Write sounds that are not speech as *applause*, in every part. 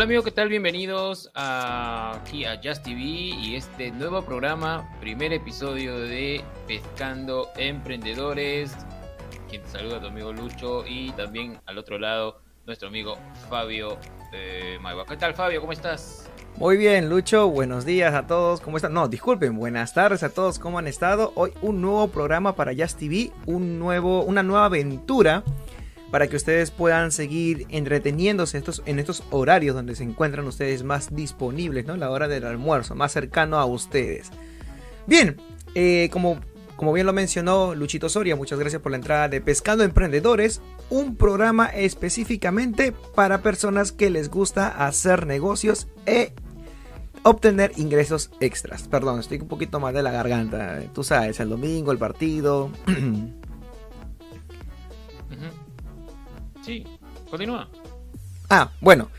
Hola amigos, ¿qué tal? Bienvenidos aquí a Just TV y este nuevo programa, primer episodio de Pescando Emprendedores. Quien te saluda tu amigo Lucho y también al otro lado nuestro amigo Fabio eh, ¿Qué tal Fabio? ¿Cómo estás? Muy bien, Lucho, buenos días a todos, ¿cómo están? No, disculpen, buenas tardes a todos, ¿cómo han estado? Hoy un nuevo programa para Just TV, un nuevo, una nueva aventura para que ustedes puedan seguir entreteniéndose estos, en estos horarios donde se encuentran ustedes más disponibles, ¿no? La hora del almuerzo, más cercano a ustedes. Bien, eh, como, como bien lo mencionó Luchito Soria, muchas gracias por la entrada de Pescando Emprendedores, un programa específicamente para personas que les gusta hacer negocios e obtener ingresos extras. Perdón, estoy un poquito más de la garganta. Tú sabes, el domingo, el partido. *clears throat* Sí, continúa. Ah, bueno.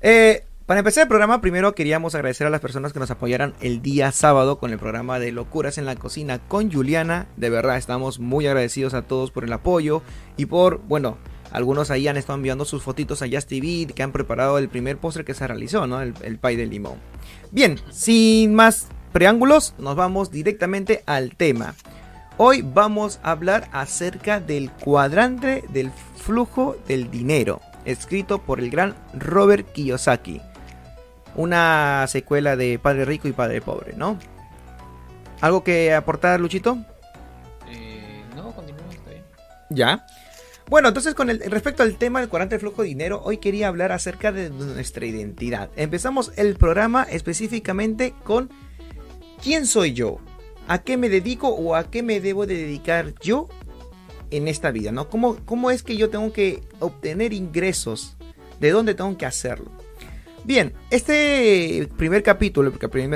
Eh, para empezar el programa, primero queríamos agradecer a las personas que nos apoyaran el día sábado con el programa de Locuras en la Cocina con Juliana. De verdad, estamos muy agradecidos a todos por el apoyo y por, bueno, algunos ahí han estado enviando sus fotitos a Just TV que han preparado el primer postre que se realizó, ¿no? El, el pie de limón. Bien, sin más preámbulos, nos vamos directamente al tema. Hoy vamos a hablar acerca del cuadrante del flujo del dinero, escrito por el gran Robert Kiyosaki. Una secuela de Padre Rico y Padre Pobre, ¿no? ¿Algo que aportar, Luchito? Eh, no, continúa, está bien. Ya. Bueno, entonces con el respecto al tema del cuadrante del flujo de dinero, hoy quería hablar acerca de nuestra identidad. Empezamos el programa específicamente con ¿quién soy yo? A qué me dedico o a qué me debo de dedicar yo en esta vida, ¿no? ¿Cómo, cómo es que yo tengo que obtener ingresos? ¿De dónde tengo que hacerlo? Bien, este primer capítulo,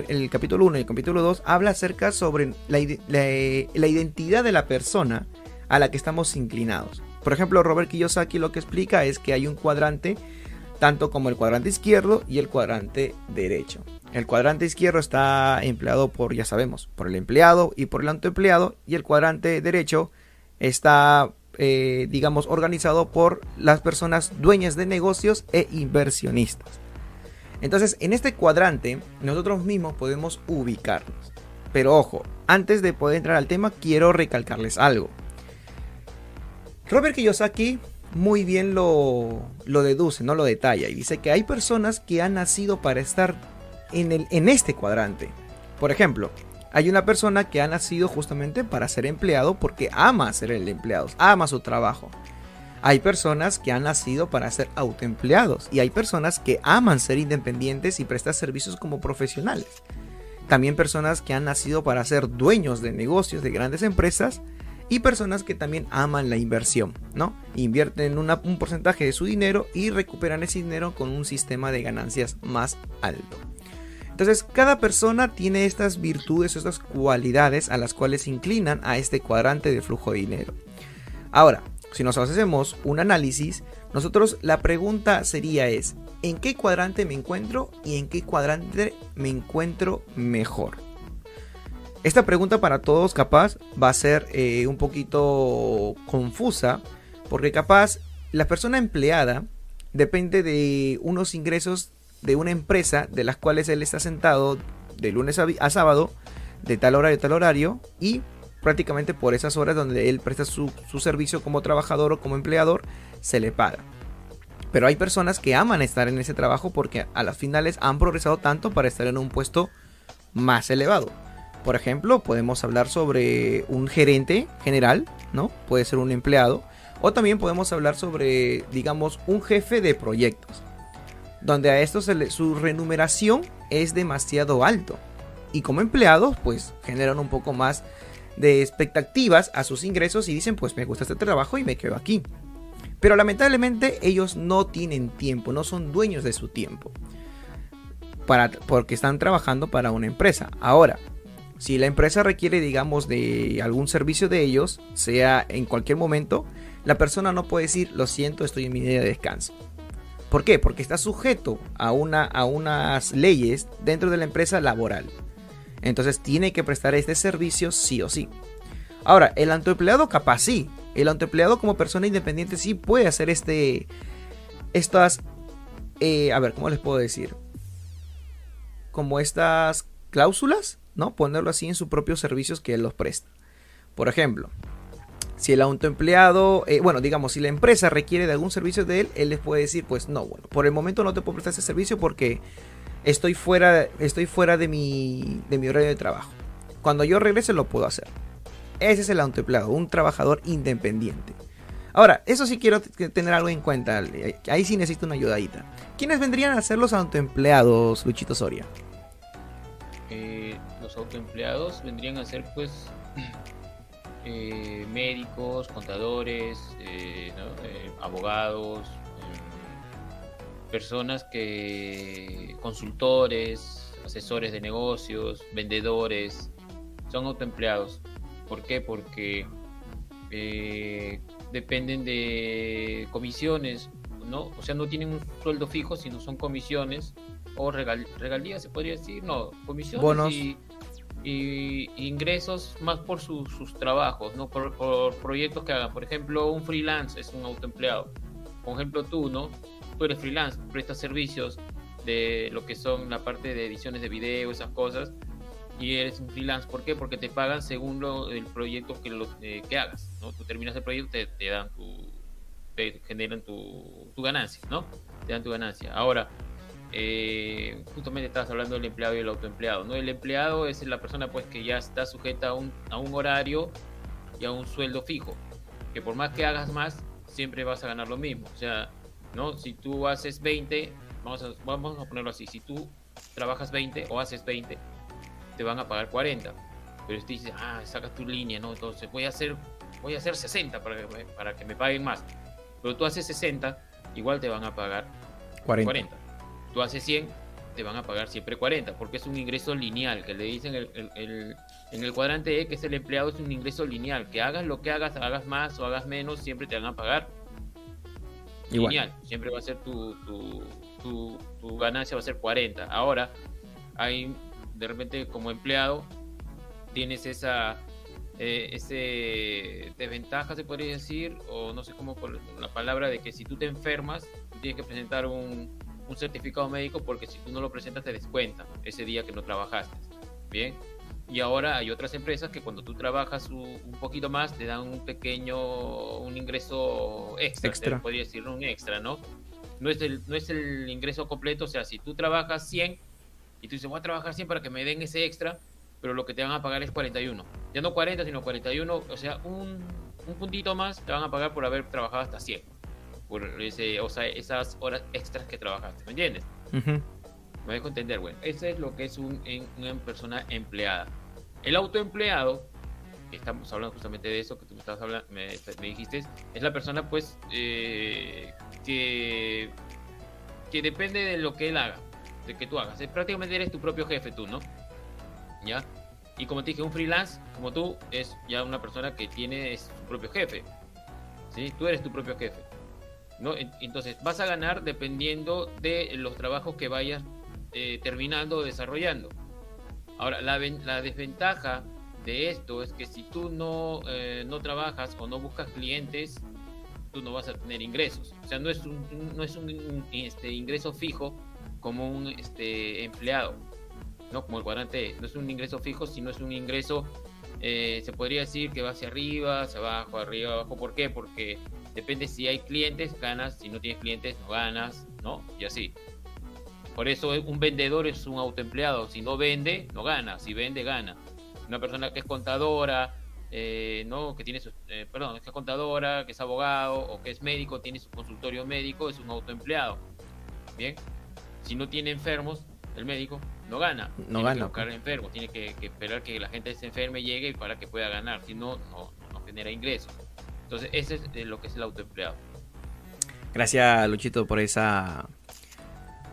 el capítulo 1 y el capítulo 2, habla acerca sobre la, la, identidad de la persona a la que estamos inclinados. Por ejemplo, Robert Kiyosaki lo que explica es que hay un cuadrante, tanto como el cuadrante izquierdo y el cuadrante derecho. El cuadrante izquierdo está empleado por, ya sabemos, por el empleado y por el autoempleado. Y el cuadrante derecho está, eh, digamos, organizado por las personas dueñas de negocios e inversionistas. Entonces, en este cuadrante, nosotros mismos podemos ubicarnos. Pero ojo, antes de poder entrar al tema, quiero recalcarles algo. Robert Kiyosaki muy bien lo, lo deduce, no lo detalla, y dice que hay personas que han nacido para estar en, este cuadrante. Por ejemplo, hay una persona que ha nacido justamente para ser empleado porque ama ser el empleado, ama su trabajo. Hay personas que han nacido para ser autoempleados y hay personas que aman ser independientes y prestar servicios como profesionales. También personas que han nacido para ser dueños de negocios de grandes empresas y personas que también aman la inversión, ¿no? Invierten un porcentaje de su dinero y recuperan ese dinero con un sistema de ganancias más alto. Entonces, cada persona tiene estas virtudes, estas cualidades a las cuales inclinan a este cuadrante de flujo de dinero. Ahora, si nos hacemos un análisis, nosotros la pregunta sería es, ¿en qué cuadrante me encuentro y en qué cuadrante me encuentro mejor? Esta pregunta para todos capaz va a ser eh, un poquito confusa, porque capaz la persona empleada depende de unos ingresos de una empresa de las cuales él está sentado de lunes a, sábado, de tal horario a tal horario, y prácticamente por esas horas donde él presta su, su servicio como trabajador o como empleador, se le paga. Pero hay personas que aman estar en ese trabajo porque a las finales han progresado tanto para estar en un puesto más elevado. Por ejemplo, podemos hablar sobre un gerente general, ¿no? Puede ser un empleado. O también podemos hablar sobre, digamos, un jefe de proyectos donde a estos su remuneración es demasiado alto. Y como empleados, pues generan un poco más de expectativas a sus ingresos y dicen, pues me gusta este trabajo y me quedo aquí. Pero lamentablemente ellos no tienen tiempo, no son dueños de su tiempo. Para, porque están trabajando para una empresa. Ahora, si la empresa requiere, digamos, de algún servicio de ellos, sea en cualquier momento, la persona no puede decir, lo siento, estoy en mi día de descanso. ¿Por qué? Porque está sujeto a, una, a unas leyes dentro de la empresa laboral. Entonces tiene que prestar este servicio sí o sí. Ahora, el autoempleado capaz sí. El autoempleado como persona independiente sí puede hacer este, estas, eh, a ver, ¿cómo les puedo decir? Como estas cláusulas, ¿no? Ponerlo así en sus propios servicios que él los presta. Por ejemplo, si el autoempleado, eh, bueno, digamos, si la empresa requiere de algún servicio de él, él les puede decir, pues no, bueno, por el momento no te puedo prestar ese servicio porque estoy fuera, estoy fuera de, mi, de mi horario de trabajo. Cuando yo regrese lo puedo hacer. Ese es el autoempleado, un trabajador independiente. Ahora, eso sí quiero tener algo en cuenta. Ahí sí necesito una ayudadita. ¿Quiénes vendrían a ser los autoempleados, Luchito Soria? Eh, los autoempleados vendrían a ser, pues, eh, médicos, contadores, eh, abogados, personas que. consultores, asesores de negocios, vendedores, son autoempleados. ¿Por qué? Porque dependen de comisiones, ¿no? O sea, no tienen un sueldo fijo, sino son comisiones o regalías, se podría decir, no, comisiones y, ingresos más por sus trabajos, ¿no? Por, proyectos que hagan. Por ejemplo, un freelance es un autoempleado. Por ejemplo, tú, ¿no? Tú eres freelance, prestas servicios de lo que son la parte de ediciones de video, esas cosas y eres un freelance. ¿Por qué? Porque te pagan según lo, el proyecto que, lo, eh, que hagas. ¿no? Tú terminas el proyecto, te, te dan tu, te generan tu, tu, ganancia, ¿no? Te dan tu ganancia. Ahora, eh, justamente estabas hablando del empleado y el autoempleado, ¿no? El empleado es la persona pues que ya está sujeta a un, a un horario y a un sueldo fijo, que por más que hagas más, siempre vas a ganar lo mismo. O sea, ¿no? Si tú haces 20, vamos a, vamos a ponerlo así, si tú trabajas 20 o haces 20, te van a pagar 40. Pero si dices, ah, sacas tu línea, ¿no? Entonces voy a hacer, voy a hacer 60 para que, para que me paguen más. Pero tú haces 60, igual te van a pagar 40. Tú haces 100, te van a pagar siempre 40, porque es un ingreso lineal, que le dicen el, en el cuadrante E, que es el empleado, es un ingreso lineal, que hagas lo que hagas, hagas más o hagas menos, siempre te van a pagar lineal, siempre va a ser tu, tu, tu, tu ganancia va a ser 40. Ahora, hay de repente como empleado tienes esa eh, ese desventaja se podría decir o no sé cómo por la palabra de que si tú te enfermas tienes que presentar un, un certificado médico porque si tú no lo presentas te descuentan ese día que no trabajaste bien y ahora hay otras empresas que cuando tú trabajas un, poquito más te dan un pequeño un ingreso extra, extra. podría decir un extra no no es el no es el ingreso completo o sea si tú trabajas 100 y tú dices, voy a trabajar 100 para que me den ese extra, pero lo que te van a pagar es 41. Ya no 40, sino 41, o sea, un, un puntito más te van a pagar por haber trabajado hasta 100. Por ese, o sea, esas horas extras que trabajaste, ¿me entiendes? Me dejo entender, bueno, eso es lo que es un, una persona empleada. El autoempleado, estamos hablando justamente de eso que tú me, estabas hablando, me, dijiste, es la persona pues eh, que, que depende de lo que él haga de que tú hagas. Prácticamente eres tu propio jefe tú, ¿no? ¿Ya? Y como te dije, un freelance como tú es ya una persona que tiene su propio jefe. ¿Sí? Tú eres tu propio jefe. ¿No? Entonces vas a ganar dependiendo de los trabajos que vayas eh, terminando o desarrollando. Ahora, la, desventaja de esto es que si tú no, eh, no trabajas o no buscas clientes, tú no vas a tener ingresos. O sea, no es un, no es un este, ingreso fijo como un este, empleado, ¿no? Como el cuadrante no es un ingreso fijo, sino es un ingreso, eh, se podría decir que va hacia arriba, hacia abajo, arriba, abajo. ¿Por qué? Porque depende si hay clientes, ganas, si no tienes clientes, no ganas, ¿no? Y así. Por eso un vendedor es un autoempleado. Si no vende, no gana. Si vende, gana. Una persona que es contadora, eh, ¿no? que tiene su, eh, perdón, que es contadora, que es abogado o que es médico, tiene su consultorio médico, es un autoempleado. Bien, si no tiene enfermos, el médico no gana. No tiene gana. Que buscar enfermos, tiene que, esperar que la gente se enferme, y llegue para que pueda ganar. Si no, no, genera ingresos. Entonces, ese es lo que es el autoempleado. Gracias, Luchito, por esa.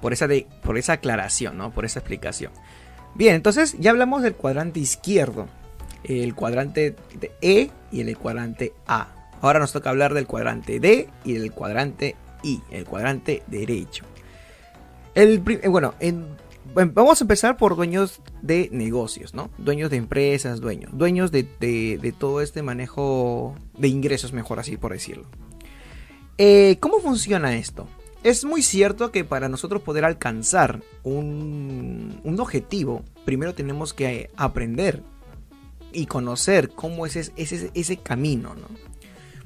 Por esa, de, por esa aclaración, ¿no? Por esa explicación. Bien, entonces ya hablamos del cuadrante izquierdo, el cuadrante E y el cuadrante A. Ahora nos toca hablar del cuadrante D y del cuadrante I, el cuadrante derecho. El, eh, bueno, vamos a empezar por dueños de negocios, ¿no? Dueños de empresas, dueños. Dueños de, todo este manejo de ingresos, mejor así por decirlo. Eh, ¿Cómo funciona esto? es muy cierto que para nosotros poder alcanzar un, un objetivo, primero tenemos que aprender y conocer cómo es ese, ese, ese camino, ¿no?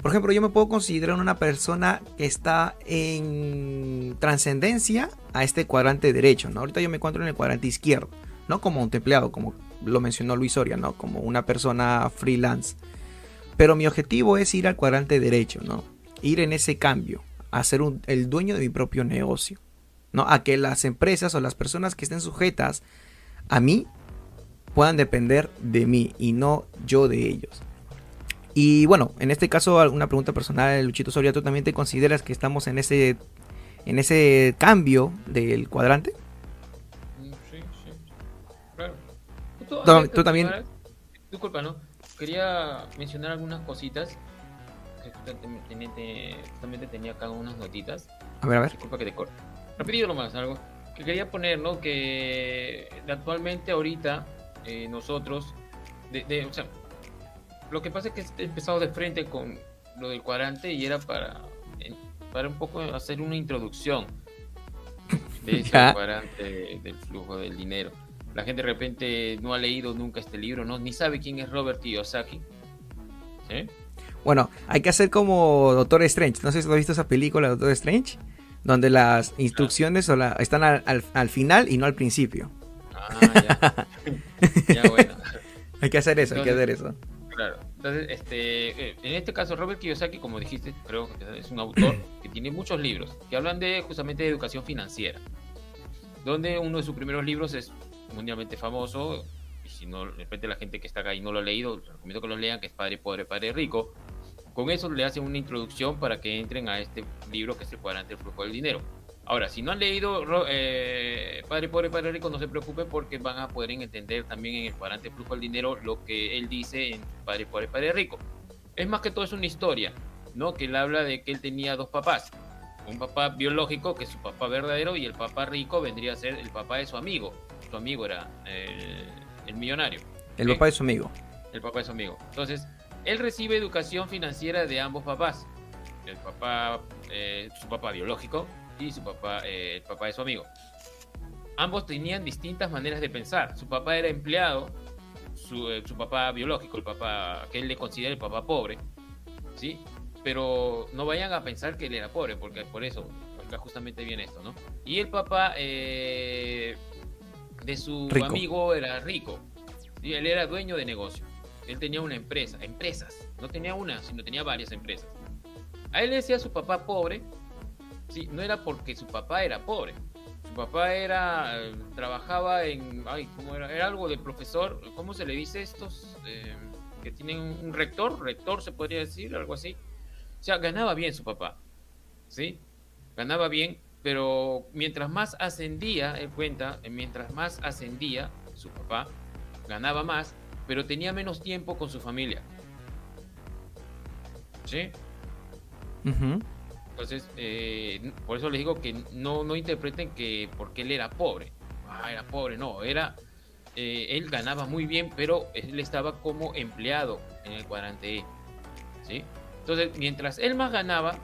Por ejemplo, yo me puedo considerar una persona que está en trascendencia a este cuadrante derecho, ¿no? Ahorita yo me encuentro en el cuadrante izquierdo, no como un empleado, como lo mencionó Luis Soria, ¿no? Como una persona freelance. Pero mi objetivo es ir al cuadrante derecho, ¿no? Ir en ese cambio, a ser el dueño de mi propio negocio, ¿no? A que las empresas o las personas que estén sujetas a mí puedan depender de mí y no yo de ellos. Y bueno, en este caso, una pregunta personal, Luchito Soria, ¿tú también te consideras que estamos en ese, en ese cambio del cuadrante? Mm, sí, sí. Claro. ¿Tú, también. Disculpa, ¿no? Quería mencionar algunas cositas. Que justamente tenía acá unas notitas. A ver, a ver. Disculpa que te corte. Rapidito nomás, algo. Que quería poner, ¿no? Que actualmente, ahorita, eh, nosotros, de, o sea, lo que pasa es que he empezado de frente con lo del cuadrante y era para, para un poco hacer una introducción de *laughs* ese cuadrante del flujo del dinero. La gente de repente no ha leído nunca este libro, no ni sabe quién es Robert Kiyosaki. Bueno, hay que hacer como Doctor Strange. No sé si has visto esa película, Doctor Strange, donde las instrucciones están al, final y no al principio. Ah, ya. *laughs* ya bueno. hay que hacer eso, hay que hacer eso. Claro. Entonces, este, eh, en este caso, Robert Kiyosaki, como dijiste, creo que es un autor *clears throat* que tiene muchos libros que hablan de justamente de educación financiera. Donde uno de sus primeros libros es mundialmente famoso. Y si no, de repente la gente que está acá y no lo ha leído, recomiendo que lo lean, que es Padre Pobre, Padre Rico. Con eso le hacen una introducción para que entren a este libro que es el cuadrante del flujo del dinero. Ahora, si no han leído eh, Padre Pobre, Padre Rico, no se preocupen porque van a poder entender también en el cuadrante flujo del dinero lo que él dice en Padre Pobre, Padre Rico. Es más que todo es una historia, ¿no? Que él habla de que él tenía dos papás. Un papá biológico, que es su papá verdadero, y el papá rico vendría a ser el papá de su amigo. Su amigo era el, millonario. El papá de su amigo. El papá de su amigo. Entonces, él recibe educación financiera de ambos papás. El papá, eh, su papá biológico, y su papá, eh, el papá de su amigo. Ambos tenían distintas maneras de pensar. Su papá era empleado, su, eh, su, papá biológico, el papá que él le considera el papá pobre, ¿sí? Pero no vayan a pensar que él era pobre, porque por eso, acá justamente viene esto, ¿no? Y el papá eh, de su amigo era rico, y él era dueño de negocio. Él tenía una empresa, empresas, no tenía una, sino tenía varias empresas. A él le decía su papá pobre No era porque su papá era pobre. Su papá era, eh, trabajaba en, ay, ¿cómo era? Era algo de profesor, ¿cómo se le dice estos eh, que tienen un rector? Rector se podría decir, algo así. O sea, ganaba bien su papá, ¿sí? Ganaba bien, pero mientras más ascendía, él cuenta, mientras más ascendía su papá, ganaba más, pero tenía menos tiempo con su familia. ¿Sí? Entonces, eh, por eso les digo que no, no interpreten que porque él era pobre. Ah, era pobre, no, era. Eh, él ganaba muy bien, pero él estaba como empleado en el cuadrante E. ¿sí? Entonces, mientras él más ganaba,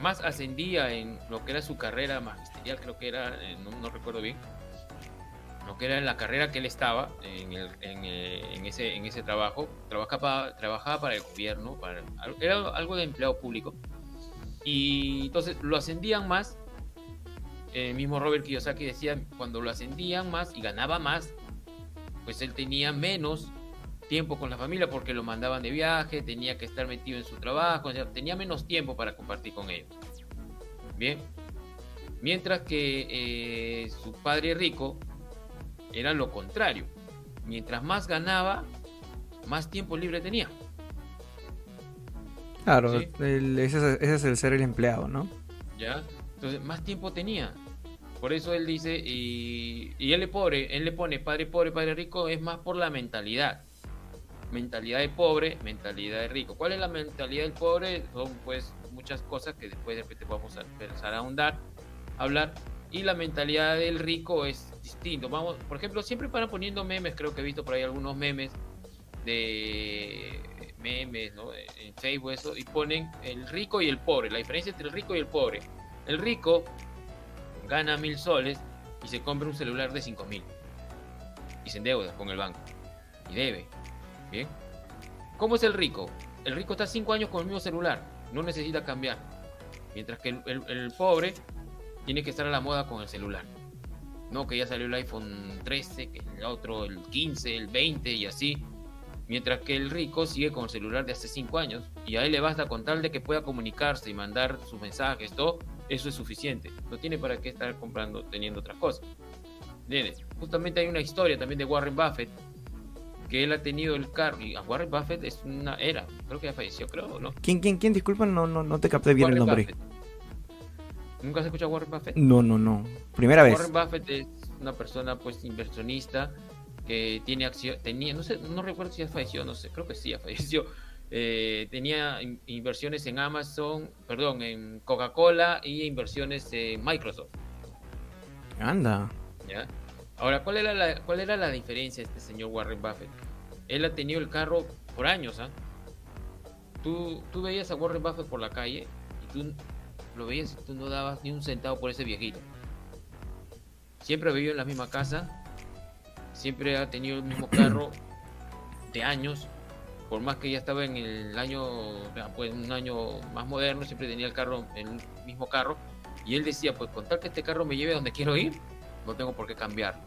más ascendía en lo que era su carrera magisterial, creo que era, eh, no, recuerdo bien, lo que era en la carrera que él estaba en, el, en, ese, en ese trabajo, trabajaba, trabajaba para el gobierno, para, era algo de empleado público y entonces lo ascendían más. El mismo Robert Kiyosaki decía, cuando lo ascendían más y ganaba más, pues él tenía menos tiempo con la familia porque lo mandaban de viaje, tenía que estar metido en su trabajo, tenía menos tiempo para compartir con ellos. Bien. Mientras que eh, su padre rico era lo contrario. Mientras más ganaba, más tiempo libre tenía. Claro, ese, es, el ser el empleado, ¿no? Ya, entonces más tiempo tenía. Por eso él dice, y, él le pobre, él le pone padre pobre, padre rico, es más por la mentalidad. Mentalidad de pobre, mentalidad de rico. ¿Cuál es la mentalidad del pobre? Son pues muchas cosas que después de repente vamos a empezar a ahondar, hablar. Y la mentalidad del rico es distinto. Vamos, por ejemplo, siempre para poniendo memes, creo que he visto por ahí algunos memes de memes, ¿no? En Facebook eso, y ponen el rico y el pobre, la diferencia entre el rico y el pobre. El rico gana mil soles y se compra un celular de cinco mil y se endeuda con el banco y debe. Bien. ¿Cómo es el rico? El rico está cinco años con el mismo celular, no necesita cambiar. Mientras que el, pobre tiene que estar a la moda con el celular. No, que ya salió el iPhone 13, que el otro el 15, el 20 y así. Mientras que el rico sigue con el celular de hace 5 años y a él le basta con tal de que pueda comunicarse y mandar sus mensajes, todo, eso es suficiente. No tiene para qué estar comprando, teniendo otras cosas. Justamente hay una historia también de Warren Buffett que él ha tenido el carro. Y Warren Buffett es una era. Creo que ya falleció, creo, ¿no? ¿Quién, quién, quién? Disculpa, no, no, no te capté bien el nombre. ¿Nunca has escuchado a Warren Buffett? No, no, no. Primera vez. Warren Buffett es una persona, pues, inversionista que tiene acción, tenía, no sé, no recuerdo si ya falleció, no sé, creo que sí ya falleció. *laughs* Eh, tenía inversiones en Amazon, perdón, en Coca-Cola y inversiones en Microsoft. Anda. ¿Ya? Ahora, ¿cuál era, la, ¿cuál era la diferencia de este señor Warren Buffett? Él ha tenido el carro por años, ¿ah? Tú, tú veías a Warren Buffett por la calle y tú lo veías y tú no dabas ni un centavo por ese viejito. Siempre ha vivido en la misma casa, siempre ha tenido el mismo carro de años, por más que ya estaba en el año, pues un año más moderno, siempre tenía el carro, el mismo carro, y él decía, pues con tal que este carro me lleve donde quiero ir, no tengo por qué cambiarlo,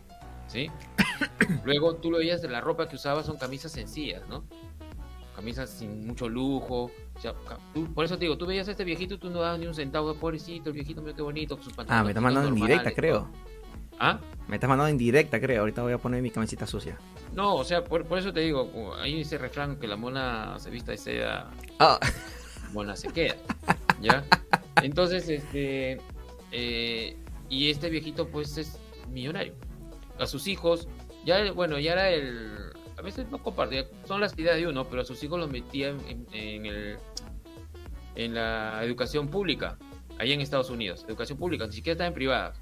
¿sí? *coughs* Luego tú lo veías de la ropa que usaba son camisas sencillas, ¿no? Camisas sin mucho lujo, por eso te digo, tú veías a este viejito, tú no dabas ni un centavo, pobrecito, el viejito, mira qué bonito, sus pantalones. Ah, me está mandando en directa, creo. ¿Ah? Me estás mandando en directa, creo. Ahorita voy a poner mi camiseta sucia. No, o sea, por, eso te digo, hay ese refrán que la mona se vista y sea. Ah. Mona se queda. ¿Ya? Entonces, este. Eh, y este viejito, pues es millonario. A sus hijos, ya, bueno, ya era el. A veces no compartía, son las ideas de uno, pero a sus hijos los metía en, el, en la educación pública, ahí en Estados Unidos. Educación pública, ni siquiera está en privada.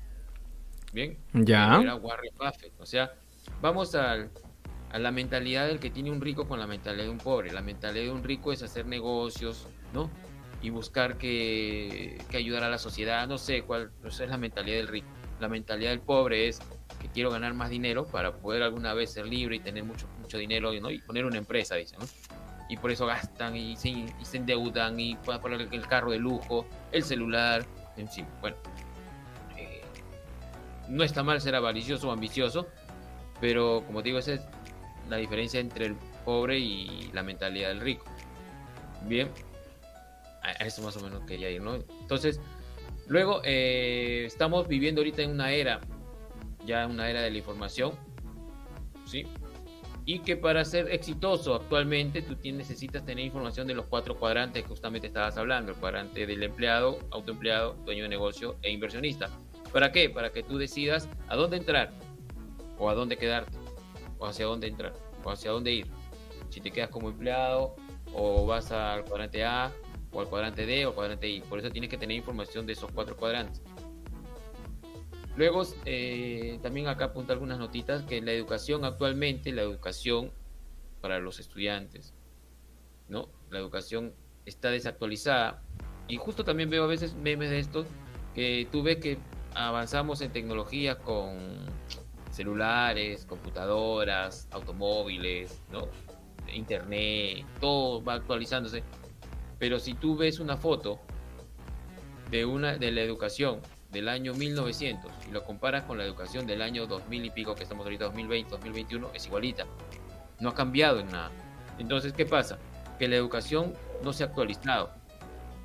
Bien. Ya. Era Warren Buffett. O sea, vamos a la mentalidad del que tiene un rico con la mentalidad de un pobre. La mentalidad de un rico es hacer negocios, ¿no? Y buscar que, que ayudar a la sociedad. No sé cuál no sé, es la mentalidad del rico. La mentalidad del pobre es que quiero ganar más dinero para poder alguna vez ser libre y tener mucho, mucho dinero ¿no? y poner una empresa, dicen, ¿no? Y por eso gastan y se, y se endeudan y pueden poner el carro de lujo, el celular, en fin. Bueno, no está mal ser avaricioso o ambicioso, pero como digo, esa es la diferencia entre el pobre y la mentalidad del rico. Bien, a eso más o menos quería ir, ¿no? Entonces, luego eh, estamos viviendo ahorita en una era ya una era de la información, ¿sí? Y que para ser exitoso actualmente tú necesitas tener información de los cuatro cuadrantes que justamente estabas hablando, el cuadrante del empleado, autoempleado, dueño de negocio e inversionista. ¿Para qué? Para que tú decidas a dónde entrar o a dónde quedarte o hacia dónde entrar o hacia dónde ir. Si te quedas como empleado o vas al cuadrante A o al cuadrante D o al cuadrante I. Por eso tienes que tener información de esos cuatro cuadrantes. Luego, eh, también acá apunta algunas notitas que la educación actualmente, la educación para los estudiantes, ¿no? La educación está desactualizada. Y justo también veo a veces memes de estos que tú ves que avanzamos en tecnología con celulares, computadoras, automóviles. Internet, todo va actualizándose. Pero si tú ves una foto de una de la educación del año 1900 y lo comparas con la educación del año 2000 y pico que estamos ahorita 2020, 2021 es igualita. No ha cambiado en nada. Entonces, ¿qué pasa? Que la educación no se ha actualizado.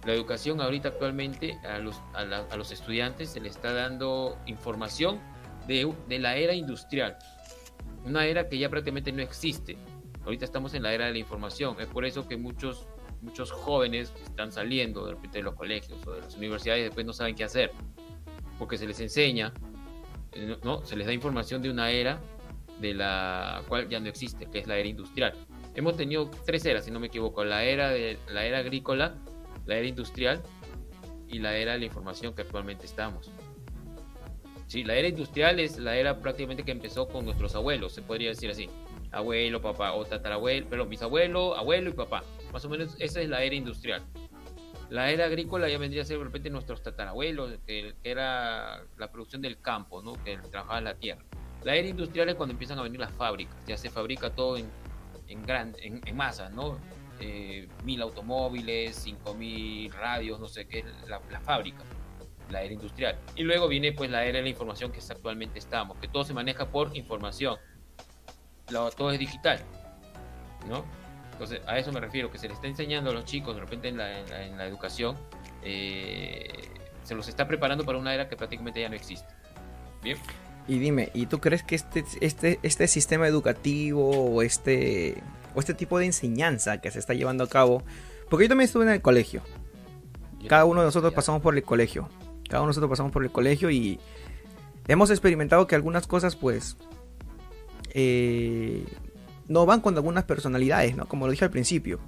La educación ahorita actualmente a los, a, los estudiantes se le está dando información de, de la era industrial. Una era que ya prácticamente no existe. Ahorita estamos en la era de la información. Es por eso que muchos muchos jóvenes están saliendo de, de los colegios o de las universidades y después no saben qué hacer porque se les enseña, eh, ¿no? se les da información de una era de la cual ya no existe, que es la era industrial. Hemos tenido tres eras, si no me equivoco, la era de la era agrícola, la era industrial y la era de la información que actualmente estamos. Sí, la era industrial es la era prácticamente que empezó con nuestros abuelos, se podría decir así. Abuelo, papá o tatarabuelo, pero mis abuelos, abuelo y papá. Más o menos esa es la era industrial. La era agrícola ya vendría a ser de repente nuestros tatarabuelos, que, era la producción del campo, ¿no? que trabajaba la tierra. La era industrial es cuando empiezan a venir las fábricas, ya se fabrica todo en, en, gran, en, masa, ¿no? Eh, mil automóviles, cinco mil radios, no sé qué, es la, fábrica, la era industrial. Y luego viene pues la era de la información que actualmente estamos, que todo se maneja por información, todo es digital, ¿no? Entonces, a eso me refiero, que se le está enseñando a los chicos, de repente en la, educación, eh, se los está preparando para una era que prácticamente ya no existe. Bien. Y dime, ¿y tú crees que este, este, este sistema educativo o este, o este tipo de enseñanza que se está llevando a cabo? Porque yo también estuve en el colegio. Cada uno de nosotros pasamos por el colegio. Cada uno de nosotros pasamos por el colegio y hemos experimentado que algunas cosas, pues, eh, no van con algunas personalidades, ¿no? Como lo dije al principio.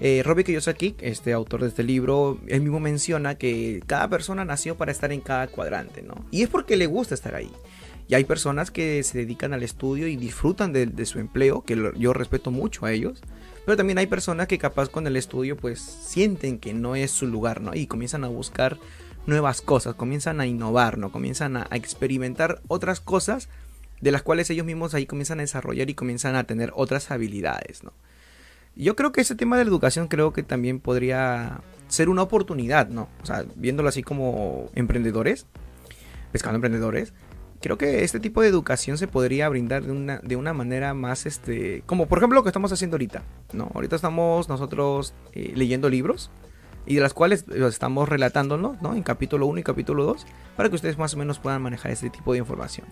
Eh, Robbie Kiyosaki, este autor de este libro, él mismo menciona que cada persona nació para estar en cada cuadrante, ¿no? Y es porque le gusta estar ahí. Y hay personas que se dedican al estudio y disfrutan de, su empleo, que yo respeto mucho a ellos. Pero también hay personas que capaz con el estudio pues sienten que no es su lugar, ¿no? Y comienzan a buscar nuevas cosas, comienzan a innovar, ¿no? Comienzan a experimentar otras cosas de las cuales ellos mismos ahí comienzan a desarrollar y comienzan a tener otras habilidades, ¿no? Yo creo que ese tema de la educación creo que también podría ser una oportunidad, ¿no? O sea, viéndolo así como emprendedores, pescando emprendedores, creo que este tipo de educación se podría brindar de una, de una manera más, este, como por ejemplo lo que estamos haciendo ahorita, ¿no? Ahorita estamos nosotros eh, leyendo libros, y de las cuales los estamos relatándonos ¿no? en capítulo 1 y capítulo 2 para que ustedes más o menos puedan manejar este tipo de información.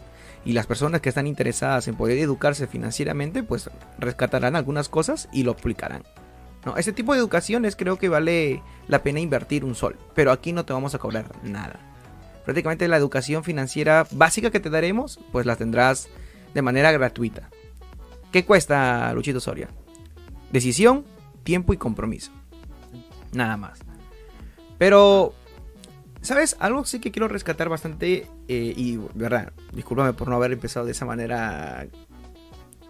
Y las personas que están interesadas en poder educarse financieramente pues rescatarán algunas cosas y lo aplicarán. ¿no? Este tipo de educaciones creo que vale la pena invertir un sol, pero aquí no te vamos a cobrar nada. Prácticamente la educación financiera básica que te daremos pues la tendrás de manera gratuita. ¿Qué cuesta Luchito Soria? Decisión, tiempo y compromiso. Nada más. Pero, ¿sabes? Algo sí que quiero rescatar bastante. Eh, y, verdad, discúlpame por no haber empezado de esa manera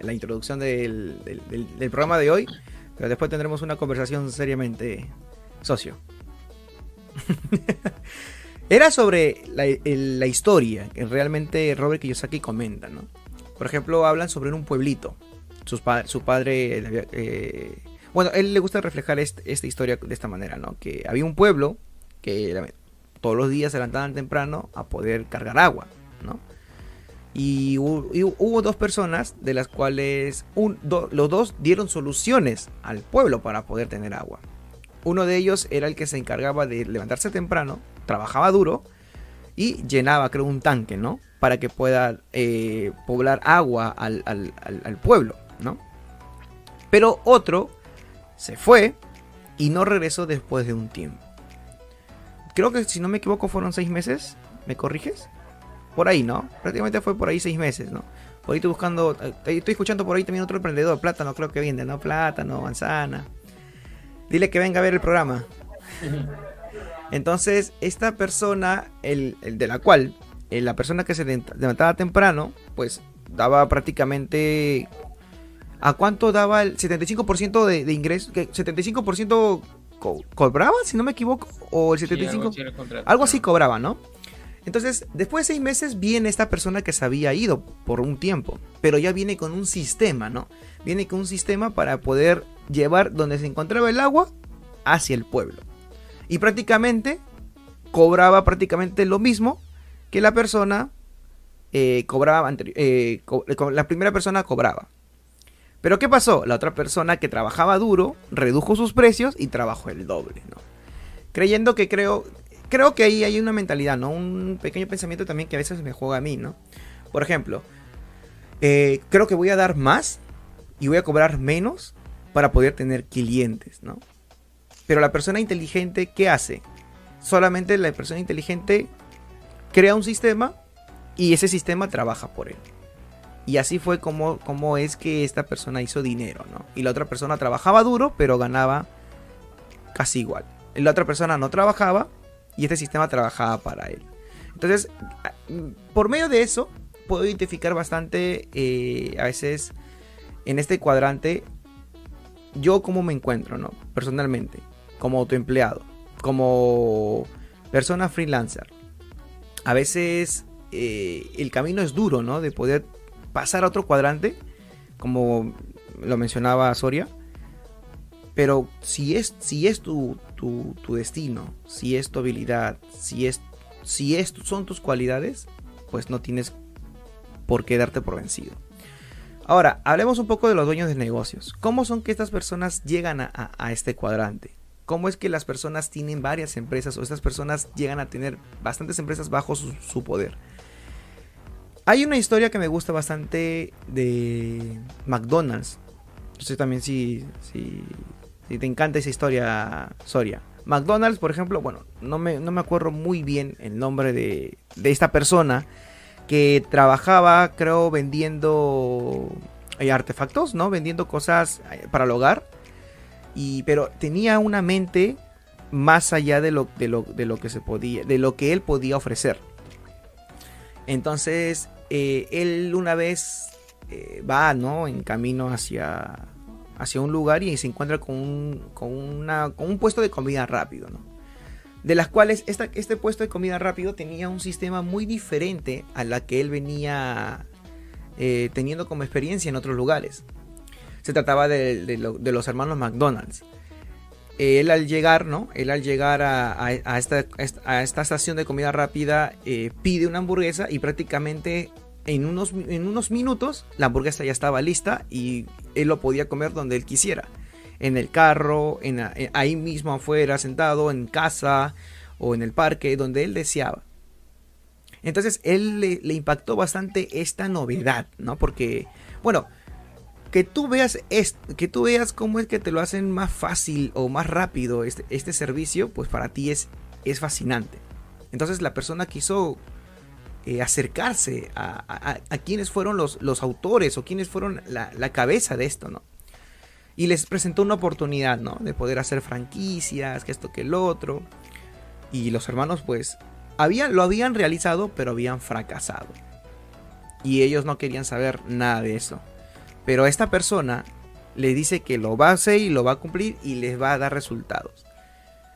la introducción del, programa de hoy. Pero después tendremos una conversación seriamente socio. *laughs* Era sobre la, historia que realmente Robert Kiyosaki comenta, ¿no? Por ejemplo, hablan sobre un pueblito. su padre eh, bueno, él le gusta reflejar esta historia de esta manera, ¿no? Que había un pueblo que todos los días se levantaban temprano a poder cargar agua, ¿no? Y hubo, dos personas de las cuales los dos dieron soluciones al pueblo para poder tener agua. Uno de ellos era el que se encargaba de levantarse temprano, trabajaba duro y llenaba, creo, un tanque, ¿no? Para que pueda eh, poblar agua al, al pueblo, ¿no? Pero otro se fue y no regresó después de un tiempo. Creo que si no me equivoco fueron seis meses. ¿Me corriges? Por ahí, ¿no? Prácticamente fue por ahí seis meses, ¿no? Por ahí estoy buscando, eh, estoy escuchando por ahí también otro emprendedor, plátano creo que vende, ¿no? Plátano, manzana. Dile que venga a ver el programa. *laughs* Entonces, esta persona, el, de la cual, eh, la persona que se levantaba temprano, pues daba prácticamente ¿A cuánto daba el 75% de, de ingresos? ¿75% cobraba, si no me equivoco? ¿O el 75%? algo, así cobraba, ¿no? Entonces, después de seis meses viene esta persona que se había ido por un tiempo, pero ya viene con un sistema, ¿no? Viene con un sistema para poder llevar donde se encontraba el agua hacia el pueblo. Y prácticamente cobraba prácticamente lo mismo que la persona eh, cobraba, eh, la primera persona cobraba. Pero ¿qué pasó? La otra persona que trabajaba duro redujo sus precios y trabajó el doble, ¿no? Creyendo que creo, creo que ahí hay una mentalidad, ¿no? Un pequeño pensamiento también que a veces me juega a mí, ¿no? Por ejemplo, eh, creo que voy a dar más y voy a cobrar menos para poder tener clientes, ¿no? Pero la persona inteligente, ¿qué hace? Solamente la persona inteligente crea un sistema y ese sistema trabaja por él. Y así fue como, es que esta persona hizo dinero, ¿no? Y la otra persona trabajaba duro, pero ganaba casi igual. La otra persona no trabajaba y este sistema trabajaba para él. Entonces, por medio de eso, puedo identificar bastante, eh, a veces, en este cuadrante, yo cómo me encuentro, ¿no? Personalmente, como autoempleado. como persona freelancer, a veces eh, el camino es duro, ¿no? De poder pasar a otro cuadrante, como lo mencionaba Soria. Pero si es, si es tu, tu, destino, si es tu habilidad, si, es, si es, son tus cualidades, pues no tienes por qué darte por vencido. Ahora, hablemos un poco de los dueños de negocios. ¿Cómo son que estas personas llegan a, este cuadrante? ¿Cómo es que las personas tienen varias empresas o estas personas llegan a tener bastantes empresas bajo su, poder? Hay una historia que me gusta bastante de McDonald's. No sé también si, si, te encanta esa historia, Soria. McDonald's, por ejemplo, bueno, no me, no me acuerdo muy bien el nombre de, de esta persona que trabajaba, creo, vendiendo eh, artefactos, ¿no? Vendiendo cosas eh, para el hogar. Y, pero tenía una mente más allá de lo, de lo, de lo que se podía, de lo que él podía ofrecer. Entonces, eh, él una vez va, ¿no? En camino hacia, hacia un lugar y se encuentra con un, con, una, con un puesto de comida rápido, ¿no? de las cuales este puesto de comida rápido tenía un sistema muy diferente a la que él venía eh, teniendo como experiencia en otros lugares. Se trataba de, los hermanos McDonald's. Él al llegar, ¿no? Él al llegar a, esta, estación de comida rápida eh, pide una hamburguesa y prácticamente en unos, minutos la hamburguesa ya estaba lista y él lo podía comer donde él quisiera en el carro, en, eh, ahí mismo afuera, sentado en casa o en el parque, donde él deseaba. Entonces, él le, impactó bastante esta novedad, ¿no? Porque, bueno, que tú veas que tú veas cómo es que te lo hacen más fácil o más rápido este, este servicio, pues para ti es, es fascinante. Entonces la persona quiso eh, acercarse a, a, quienes fueron los, los, autores o quienes fueron la, la, cabeza de esto, ¿no? y les presentó una oportunidad, ¿no? De poder hacer franquicias, que esto, que el otro. Y los hermanos, pues, habían, lo habían realizado, pero habían fracasado. Y ellos no querían saber nada de eso. Pero esta persona le dice que lo va a hacer y lo va a cumplir y les va a dar resultados.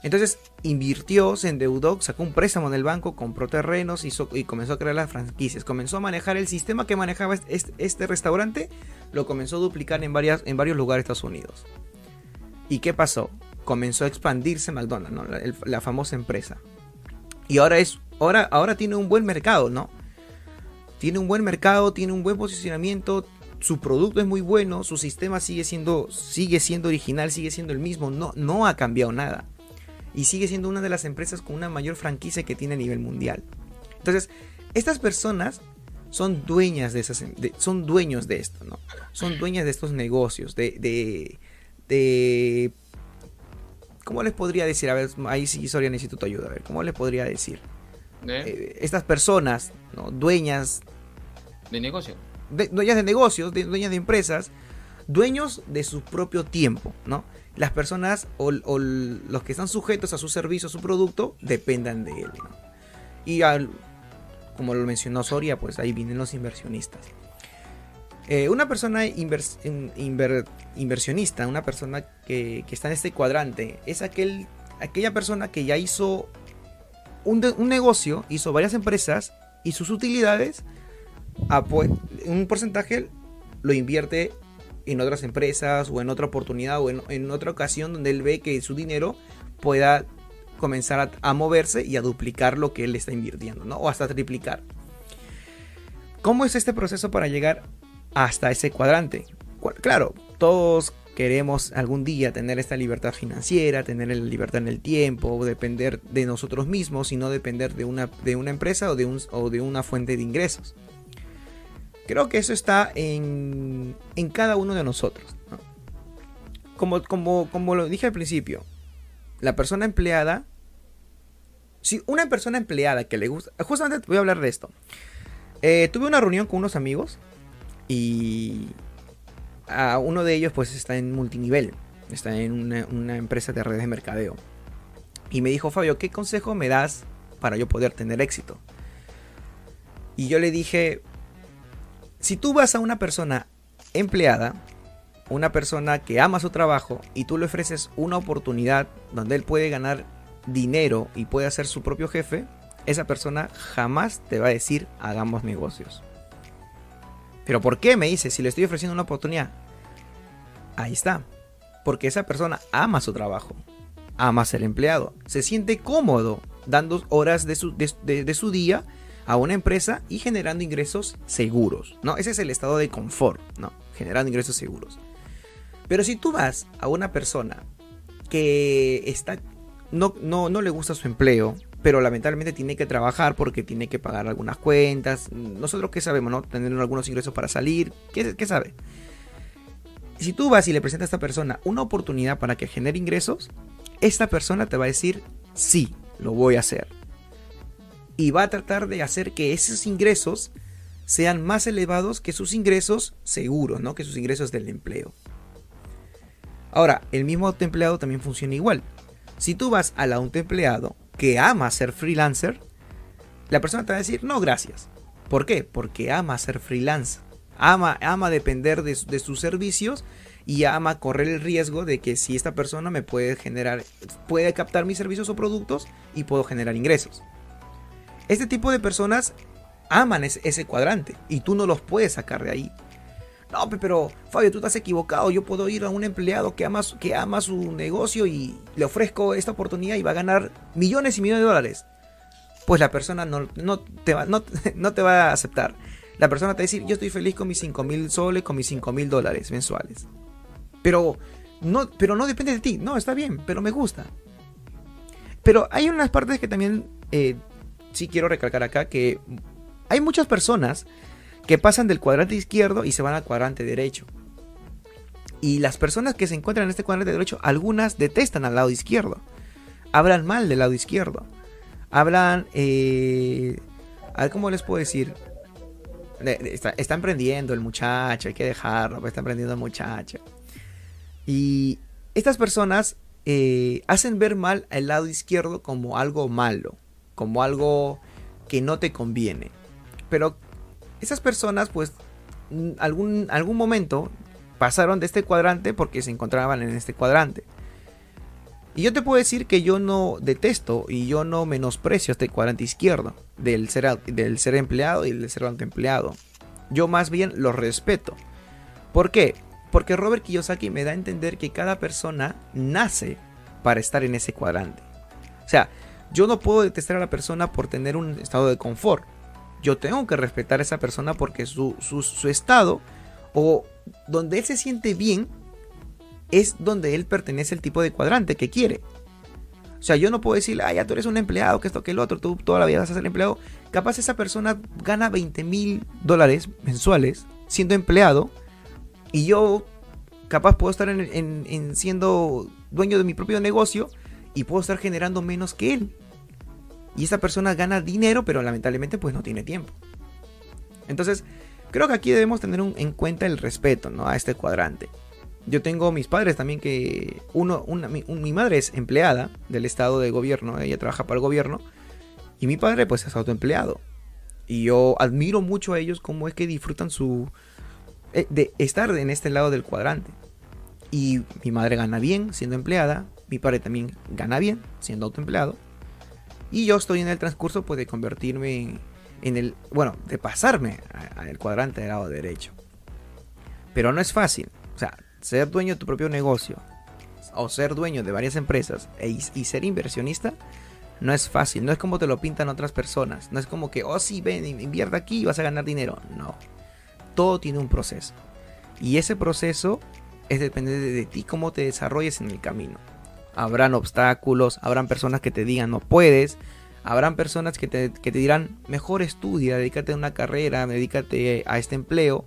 Entonces invirtió, se endeudó, sacó un préstamo en el banco, compró terrenos y comenzó a crear las franquicias. Comenzó a manejar el sistema que manejaba este, restaurante, lo comenzó a duplicar en, varias, en varios lugares de Estados Unidos. ¿Y qué pasó? Comenzó a expandirse McDonald's, la, famosa empresa. Y ahora, es, ahora, ahora tiene un buen mercado, ¿no? Tiene un buen mercado, tiene un buen posicionamiento, su producto es muy bueno, su sistema sigue siendo, sigue siendo original, sigue siendo el mismo, no, no ha cambiado nada y sigue siendo una de las empresas con una mayor franquicia que tiene a nivel mundial. Entonces, estas personas son dueñas de esas, son dueños de esto, ¿no? Son dueñas de estos negocios, de, de, de, ¿cómo les podría decir? A ver, ahí sí Soria necesito tu ayuda, a ver, ¿cómo les podría decir? Eh, estas personas, ¿no? Dueñas de negocio. Dueñas de negocios, dueñas de empresas, dueños de su propio tiempo, ¿no? las personas o, los que están sujetos a su servicio, a su producto, dependan de él. Y como lo mencionó Soria, pues ahí vienen los inversionistas. Eh, una persona inversionista, una persona que, está en este cuadrante, es aquel, aquella persona que ya hizo un, negocio, hizo varias empresas y sus utilidades, un porcentaje lo invierte en otras empresas o en otra oportunidad o en, otra ocasión donde él ve que su dinero pueda comenzar a, moverse y a duplicar lo que él está invirtiendo, ¿no? O hasta triplicar. ¿Cómo es este proceso para llegar hasta ese cuadrante? Claro, todos queremos algún día tener esta libertad financiera, tener la libertad en el tiempo, depender de nosotros mismos y no depender de una, de una empresa o de, un, o de una fuente de ingresos. Creo que eso está en, en cada uno de nosotros. Como, como, como lo dije al principio, la persona empleada, si una persona empleada que le gusta, justamente voy a hablar de esto. Eh, tuve una reunión con unos amigos y a uno de ellos pues está en multinivel, está en una, una empresa de redes de mercadeo. Y me dijo, Fabio, ¿qué consejo me das para yo poder tener éxito? Y yo le dije, si tú vas a una persona empleada, una persona que ama su trabajo y tú le ofreces una oportunidad donde él puede ganar dinero y puede ser su propio jefe, esa persona jamás te va a decir hagamos negocios. Pero ¿por qué me dice si le estoy ofreciendo una oportunidad? Ahí está. Porque esa persona ama su trabajo, ama ser empleado, se siente cómodo dando horas de su, de, su día a una empresa y generando ingresos seguros, ¿no? Ese es el estado de confort, ¿no? Generando ingresos seguros. Pero si tú vas a una persona que está no, no, no le gusta su empleo, pero lamentablemente tiene que trabajar porque tiene que pagar algunas cuentas. Nosotros qué sabemos, ¿no? Tener algunos ingresos para salir. ¿Qué, qué sabe? Si tú vas y le presentas a esta persona una oportunidad para que genere ingresos, esta persona te va a decir, sí, lo voy a hacer. Y va a tratar de hacer que esos ingresos sean más elevados que sus ingresos seguros, ¿no? Que sus ingresos del empleo. Ahora, el mismo autoempleado también funciona igual. Si tú vas al autoempleado que ama ser freelancer, la persona te va a decir, no, gracias. ¿Por qué? Porque ama ser freelancer. Ama, ama depender de, de sus servicios y ama correr el riesgo de que si esta persona me puede generar, puede captar mis servicios o productos y puedo generar ingresos. Este tipo de personas aman ese, cuadrante y tú no los puedes sacar de ahí. No, pero Fabio, tú estás equivocado. Yo puedo ir a un empleado que ama, que ama su negocio y le ofrezco esta oportunidad y va a ganar millones y millones de dólares. Pues la persona no, no, te, va, no, *laughs* no te va a aceptar. La persona te va a decir, yo estoy feliz con mis 5 mil soles, con mis 5 mil dólares mensuales. Pero no, pero no depende de ti. No, está bien, pero me gusta. Pero hay unas partes que también eh, sí quiero recalcar acá, que hay muchas personas que pasan del cuadrante izquierdo y se van al cuadrante derecho. Y las personas que se encuentran en este cuadrante derecho, algunas detestan al lado izquierdo. Hablan mal del lado izquierdo. Hablan... Eh, ¿cómo les puedo decir? Está, está, emprendiendo el muchacho, hay que dejarlo, pues está emprendiendo el muchacho. Y estas personas eh, hacen ver mal al lado izquierdo como algo malo, como algo que no te conviene. Pero esas personas, pues, algún, algún momento pasaron de este cuadrante porque se encontraban en este cuadrante. Y yo te puedo decir que yo no detesto y yo no menosprecio este cuadrante izquierdo del ser, del ser empleado y del ser empleado. Yo más bien lo respeto. ¿Por qué? Porque Robert Kiyosaki me da a entender que cada persona nace para estar en ese cuadrante. O sea, yo no puedo detestar a la persona por tener un estado de confort. Yo tengo que respetar a esa persona porque su, estado o donde él se siente bien es donde él pertenece al tipo de cuadrante que quiere. O sea, yo no puedo decirle, ah, ya tú eres un empleado, que esto, que el otro, tú toda la vida vas a ser empleado. Capaz esa persona gana 20 mil dólares mensuales siendo empleado y yo capaz puedo estar en, siendo dueño de mi propio negocio y puedo estar generando menos que él. Y esa persona gana dinero, pero lamentablemente pues no tiene tiempo. Entonces, creo que aquí debemos tener en cuenta el respeto ¿no? a este cuadrante. Yo tengo mis padres también que... Uno, mi, mi, madre es empleada del estado de gobierno, ella trabaja para el gobierno. Y mi padre pues es autoempleado. Y yo admiro mucho a ellos cómo es que disfrutan su, eh, de estar en este lado del cuadrante. Y mi madre gana bien siendo empleada, mi padre también gana bien siendo autoempleado. Y yo estoy en el transcurso pues, de convertirme en, el, bueno, de pasarme al cuadrante del lado derecho. Pero no es fácil. O sea, ser dueño de tu propio negocio o ser dueño de varias empresas e, y ser inversionista no es fácil. No es como te lo pintan otras personas. No es como que, oh sí, ven, invierte aquí y vas a ganar dinero. No todo tiene un proceso. Y ese proceso es depende de, ti cómo te desarrolles en el camino. Habrán obstáculos, habrán personas que te digan no puedes, habrán personas que te, dirán mejor estudia, dedícate a una carrera, dedícate a este empleo.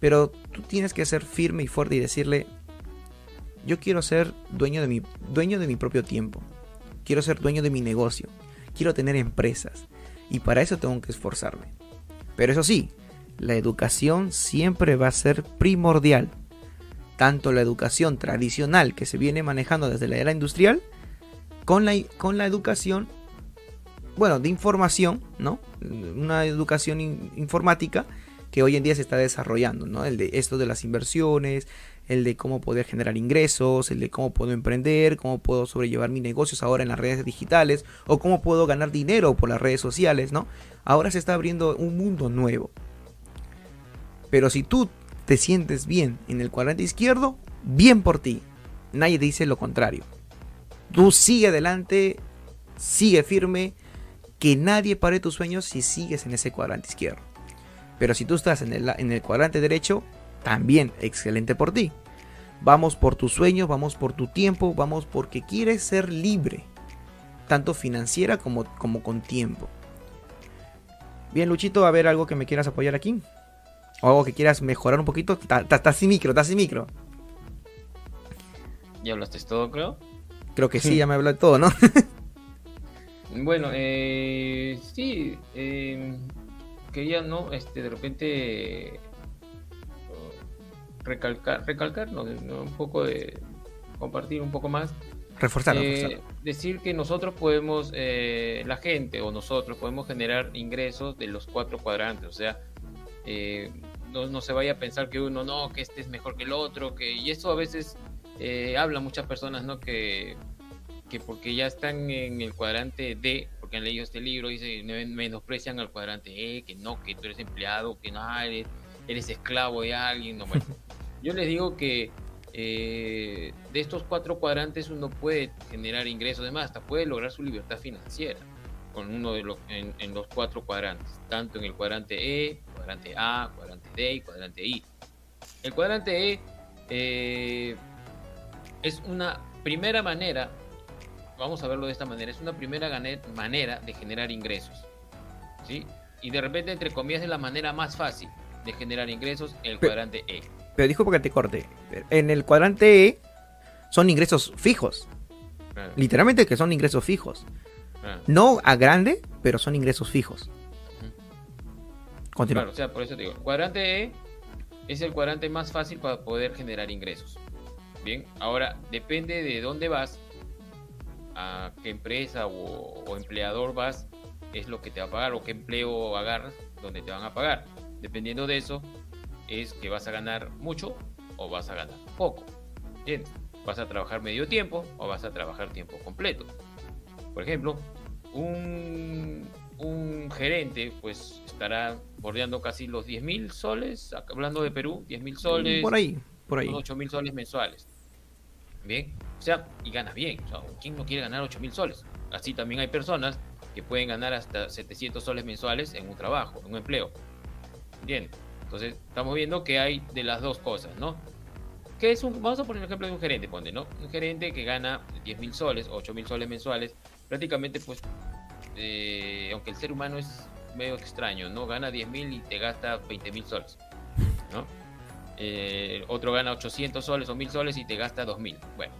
Pero tú tienes que ser firme y fuerte y decirle, yo quiero ser dueño de mi, dueño de mi propio tiempo. Quiero ser dueño de mi negocio. Quiero tener empresas. Y para eso tengo que esforzarme. Pero eso sí, la educación siempre va a ser primordial. Tanto la educación tradicional que se viene manejando desde la era industrial, con la, con la educación, bueno, de información, ¿no? Una educación informática que hoy en día se está desarrollando, ¿no? El de esto de las inversiones, el de cómo poder generar ingresos, el de cómo puedo emprender, cómo puedo sobrellevar mis negocios ahora en las redes digitales o cómo puedo ganar dinero por las redes sociales, ¿no? Ahora se está abriendo un mundo nuevo. Pero si tú te sientes bien en el cuadrante izquierdo, bien por ti. Nadie te dice lo contrario. Tú sigue adelante, sigue firme, que nadie pare tus sueños si sigues en ese cuadrante izquierdo. Pero si tú estás en el, en el cuadrante derecho, también excelente por ti. Vamos por tus sueños, vamos por tu tiempo, vamos porque quieres ser libre, tanto financiera como, como con tiempo. Bien, Luchito, a ver algo que me quieras apoyar aquí. O algo que quieras mejorar un poquito. Estás sin micro, estás sin micro. ¿Ya hablaste todo, creo? Creo que sí, *laughs* ya me habló de todo, ¿no? *laughs* bueno, eh, sí, eh, quería, ¿no? Este, de repente recalcar, recalcar, ¿no? un poco de compartir un poco más. Reforzar, eh, Decir que nosotros podemos, eh, la gente o nosotros podemos generar ingresos de los cuatro cuadrantes, o sea, eh, no, no, se vaya a pensar que uno no, que este es mejor que el otro, que y eso a veces habla muchas personas, ¿no? Que, que porque ya están en el cuadrante D, porque han leído este libro, dice, menosprecian al cuadrante E, que no, que tú eres empleado, que no, eres, eres esclavo de alguien, no, bueno. Yo les digo que eh, de estos cuatro cuadrantes uno puede generar ingresos, además hasta puede lograr su libertad financiera con uno de los en, los cuatro cuadrantes, tanto en el cuadrante E, cuadrante A, cuadrante D y cuadrante I. El cuadrante E eh, es una primera manera, vamos a verlo de esta manera, es una primera manera de generar ingresos, ¿sí? Y de repente, entre comillas, es la manera más fácil de generar ingresos el cuadrante E. Pero dijo porque te corte. En el cuadrante E son ingresos fijos. Literalmente que son ingresos fijos. No a grande, pero son ingresos fijos. Continúa. Claro, o sea, por eso te digo. Cuadrante E es el cuadrante más fácil para poder generar ingresos. Bien, ahora depende de dónde vas, a qué empresa o, empleador vas, es lo que te va a pagar o qué empleo agarras, donde te van a pagar. Dependiendo de eso, es que vas a ganar mucho o vas a ganar poco. Bien, vas a trabajar medio tiempo o vas a trabajar tiempo completo. Por ejemplo, un, un gerente pues estará bordeando casi los 10 mil soles, hablando de Perú, 10 mil soles. Por ahí, por ahí. 8 mil soles mensuales. Bien, o sea, y gana bien. ¿Quién no quiere ganar 8 mil soles? Así también hay personas que pueden ganar hasta 700 soles mensuales en un trabajo, en un empleo. Bien, entonces, estamos viendo que hay de las dos cosas, ¿no? Que es un, vamos a poner el ejemplo de un gerente, ponte, ¿no? Un gerente que gana 10 mil soles, 8 mil soles mensuales, prácticamente, pues, eh, aunque el ser humano es medio extraño, ¿no? Gana 10 mil y te gasta 20 mil soles, ¿no? Eh, otro gana 800 soles o 1000 soles y te gasta 2000. Bueno,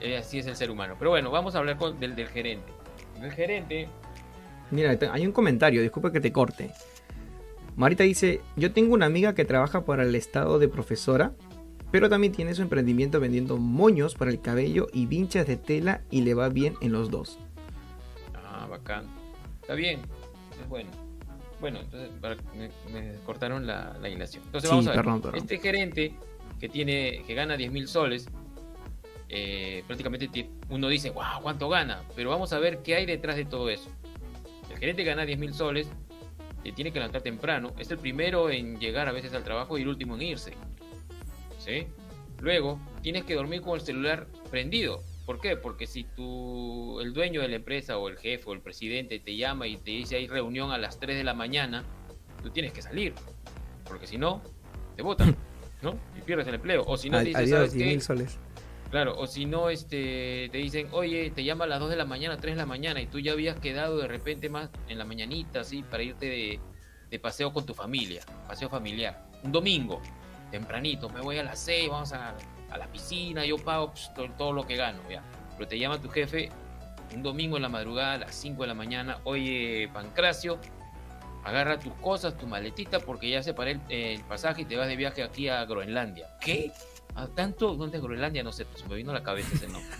eh, así es el ser humano. Pero bueno, vamos a hablar con, del, del gerente. El gerente. Mira, hay un comentario, disculpa que te corte. Marita dice, yo tengo una amiga que trabaja para el estado de profesora, pero también tiene su emprendimiento vendiendo moños para el cabello y vinchas de tela y le va bien en los dos. Ah, bacán. Está bien, bueno. Bueno, entonces me, cortaron la, la Entonces vamos a ver. Este gerente que tiene, que gana 10 mil soles, eh, prácticamente uno dice, wow, ¿cuánto gana? Pero vamos a ver qué hay detrás de todo eso. El gerente gana 10 mil soles, tiene que levantar temprano, es el primero en llegar a veces al trabajo y el último en irse. ¿Sí? Luego, tienes que dormir con el celular prendido. ¿Por qué? Porque si tú, el dueño de la empresa o el jefe o el presidente te llama y te dice hay reunión a las 3 de la mañana, tú tienes que salir. Porque si no, te votan, *laughs* ¿no? Y pierdes el empleo. O si no, dices, ¿sabes qué? Soles. Claro, o si no, este, te dicen, oye, te llama a las 2 de la mañana, 3 de la mañana, y tú ya habías quedado de repente más en la mañanita, así, para irte de, paseo con tu familia, paseo familiar. Un domingo, tempranito, me voy a las 6, vamos a, la piscina, yo pago pues, todo, lo que gano, ya. Pero te llama tu jefe un domingo en la madrugada, a las 5 de la mañana, oye, Pancracio, agarra tus cosas, tu maletita, porque ya separé el, el pasaje y te vas de viaje aquí a Groenlandia. ¿Qué? ¿A tanto? ¿Dónde es Groenlandia? No sé, pues me vino a la cabeza ese nombre.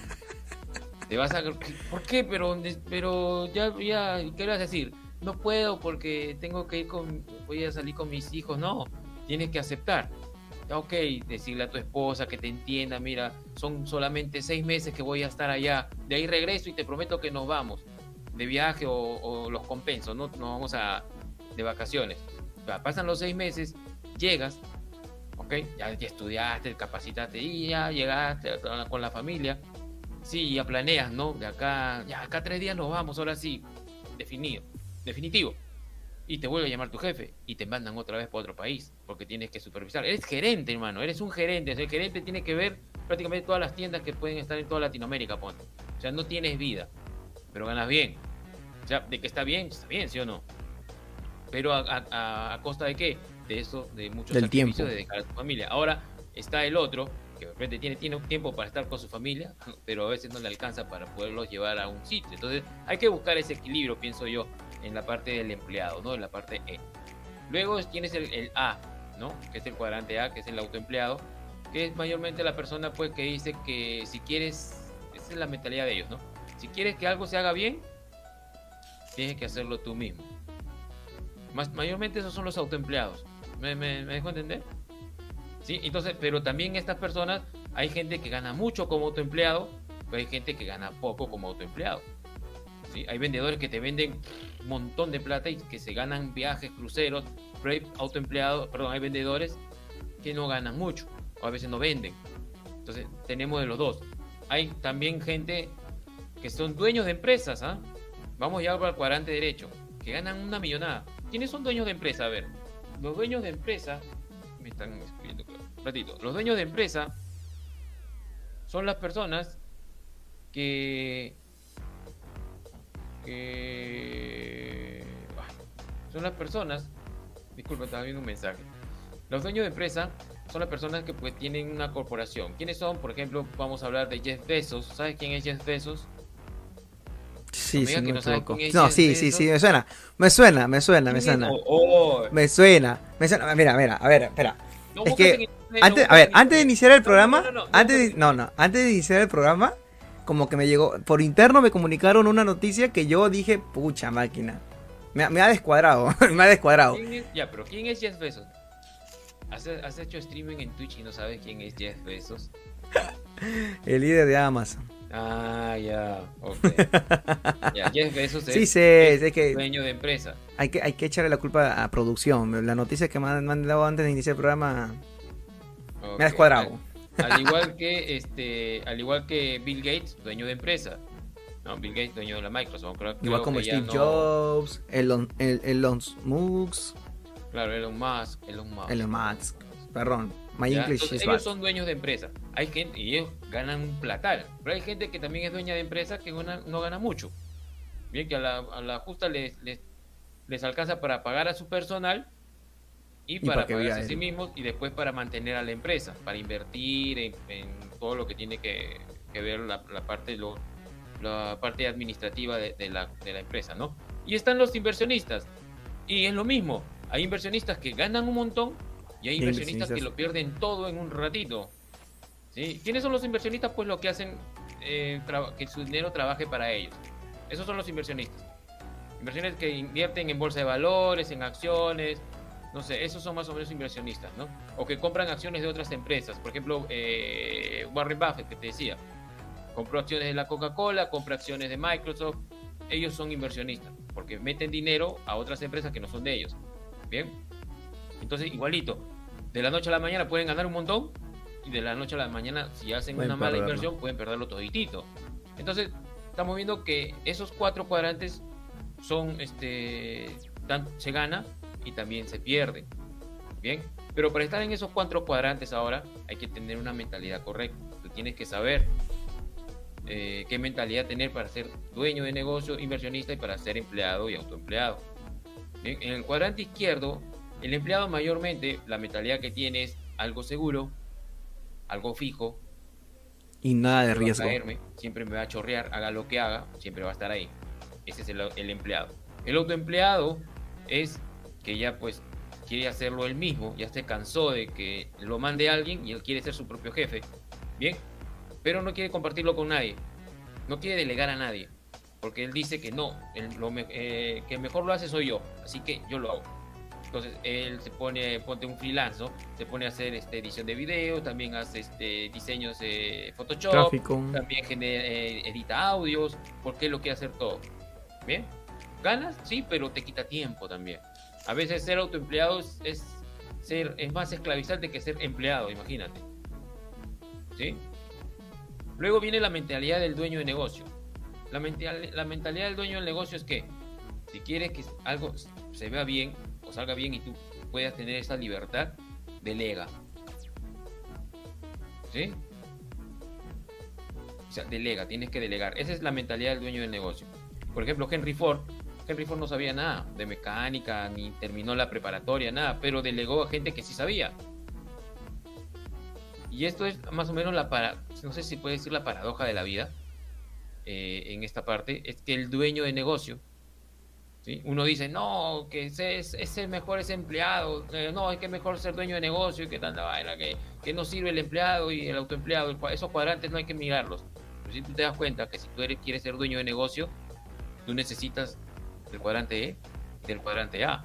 Te vas a... ¿Por qué? Pero, pero ya, ya, ¿qué vas a decir? No puedo porque tengo que ir con... Voy a salir con mis hijos. No, tienes que aceptar. Ok, decirle a tu esposa que te entienda, mira, son solamente seis meses que voy a estar allá, de ahí regreso y te prometo que nos vamos de viaje o, los compenso, ¿no? Nos vamos a de vacaciones. pasan los seis meses, llegas, ok, ya, ya estudiaste, capacitaste y ya llegaste con la familia, sí, ya planeas, ¿no? De acá, ya acá tres días nos vamos, ahora sí, definido, definitivo y te vuelve a llamar tu jefe y te mandan otra vez para otro país porque tienes que supervisar. Eres gerente, hermano, eres un gerente. El gerente tiene que ver prácticamente todas las tiendas que pueden estar en toda Latinoamérica, ponte. O sea, no tienes vida, pero ganas bien. O sea, de que está bien, está bien, ¿sí o no? Pero a, costa de qué? De eso, de muchos Del tiempo. de dejar a tu familia. Ahora está el otro, que de repente tiene, tiene tiempo para estar con su familia, *laughs* pero a veces no le alcanza para poderlos llevar a un sitio. Entonces hay que buscar ese equilibrio, pienso yo en la parte del empleado, ¿no? En la parte E. Luego tienes el, A, ¿no? Que es el cuadrante A, que es el autoempleado, que es mayormente la persona pues que dice que si quieres, esa es la mentalidad de ellos, ¿no? Si quieres que algo se haga bien, tienes que hacerlo tú mismo. Más, mayormente esos son los autoempleados. ¿Me, me, me dejo entender? Sí, entonces, pero también estas personas, hay gente que gana mucho como autoempleado, pero hay gente que gana poco como autoempleado. Hay vendedores que te venden un montón de plata y que se ganan viajes, cruceros, autoempleados, perdón, hay vendedores que no ganan mucho o a veces no venden. Entonces tenemos de los dos. Hay también gente que son dueños de empresas, ¿ah? Vamos ya para el cuadrante derecho, que ganan una millonada. ¿Quiénes son dueños de empresa? A ver, los dueños de empresa, me están escribiendo, ratito, los dueños de empresa son las personas que son las personas, disculpa, estaba viendo un mensaje. Los dueños de empresa son las personas que pues tienen una corporación. ¿Quiénes son? Por ejemplo, vamos a hablar de Jeff Bezos. ¿Sabes quién es Jeff Bezos? Sí, sí, no, no sí, sí, sí, me suena, me suena, me suena, me suena, me suena, me suena, mira, mira, a ver, espera, es que antes, a ver, antes de iniciar el programa, antes, no, no, antes de iniciar el programa, como que me llegó, por interno me comunicaron una noticia que yo dije, pucha máquina. Me, ha descuadrado, me ha descuadrado. *laughs* ya, pero ¿quién es Jeff Bezos? ¿Has, hecho streaming en Twitch y no sabes quién es Jeff Bezos? *laughs* El líder de Amazon. Ah, ya, ok. *laughs* ya, Jeff Bezos es, sí, sé, que dueño de empresa. Hay que, hay que echarle la culpa a producción. La noticia que me han, dado antes de iniciar el programa me ha descuadrado. Al igual que este, al igual que Bill Gates, dueño de empresa. No, Bill Gates, dueño de la Microsoft. igual como Steve Jobs, Elon, Elon Musk. Claro, Elon Musk, Elon Musk. Elon Musk. Perdón, my English is Ellos son dueños de empresa. Hay gente y ellos ganan un platal. Pero hay gente que también es dueña de empresa que no gana mucho. Bien, que a la, a la justa les, les, les alcanza para pagar a su personal y, para pagarse a sí mismos y después para mantener a la empresa, para invertir en, todo lo que tiene que, ver la, parte lo, la parte administrativa de, la, de, la, empresa, ¿no? Y están los inversionistas. Y es lo mismo, hay inversionistas que ganan un montón y hay inversionistas, que lo pierden todo en un ratito. ¿Sí? ¿Quiénes son los inversionistas? Pues lo que hacen eh, que su dinero trabaje para ellos. Esos son los inversionistas. Inversiones que invierten en bolsa de valores, en acciones, no sé, esos son más o menos inversionistas, ¿no? O que compran acciones de otras empresas. Por ejemplo, eh, Warren Buffett, que te decía, compró acciones de la Coca-Cola, compra acciones de Microsoft. Ellos son inversionistas, porque meten dinero a otras empresas que no son de ellos. Bien. Entonces, igualito, de la noche a la mañana pueden ganar un montón y de la noche a la mañana, si hacen una mala inversión, pueden perderlo toditito. Entonces, estamos viendo que esos cuatro cuadrantes son, este, se gana y también se pierde. Bien, pero para estar en esos cuatro cuadrantes ahora hay que tener una mentalidad correcta. Tú tienes que saber eh, qué mentalidad tener para ser dueño de negocio, inversionista y para ser empleado y autoempleado. Bien, en el cuadrante izquierdo, el empleado mayormente la mentalidad que tiene es algo seguro, algo fijo. Y nada de riesgo. siempre me va a chorrear, haga lo que haga, siempre va a estar ahí. Ese es el, el empleado. El autoempleado es que ya pues quiere hacerlo él mismo, ya se cansó de que lo mande alguien y él quiere ser su propio jefe. Bien, pero no quiere compartirlo con nadie, no quiere delegar a nadie, porque él dice que no, lo, eh, que mejor lo hace soy yo, así que yo lo hago. Entonces él se pone, ponte un freelance, ¿no? Se pone a hacer este, edición de video, también hace este, diseños de Photoshop, también eh, edita audios, porque lo quiere hacer todo. ¿Bien? ¿Ganas? Sí, pero te quita tiempo también. A veces ser autoempleado es, ser, es más esclavizante que ser empleado, imagínate. ¿Sí? Luego viene la mentalidad del dueño de negocio. La, la mentalidad del dueño del negocio es que si quieres que algo se vea bien o salga bien y tú puedas tener esa libertad, delega. ¿Sí? O sea, delega, tienes que delegar. Esa es la mentalidad del dueño del negocio. Por ejemplo, Henry Ford. Henry Ford no sabía nada de mecánica, ni terminó la preparatoria, nada, pero delegó a gente que sí sabía. Y esto es más o menos la para, no sé si puede decir la paradoja de la vida eh, en esta parte, es que el dueño de negocio uno dice, no, que ese es, el mejor ese empleado, eh, no, es que mejor ser dueño de negocio y que tanta vaina, que, que no sirve el empleado y el autoempleado, esos cuadrantes no hay que mirarlos. Pero si tú te das cuenta que si tú eres, quieres ser dueño de negocio, tú necesitas del cuadrante E y del cuadrante A.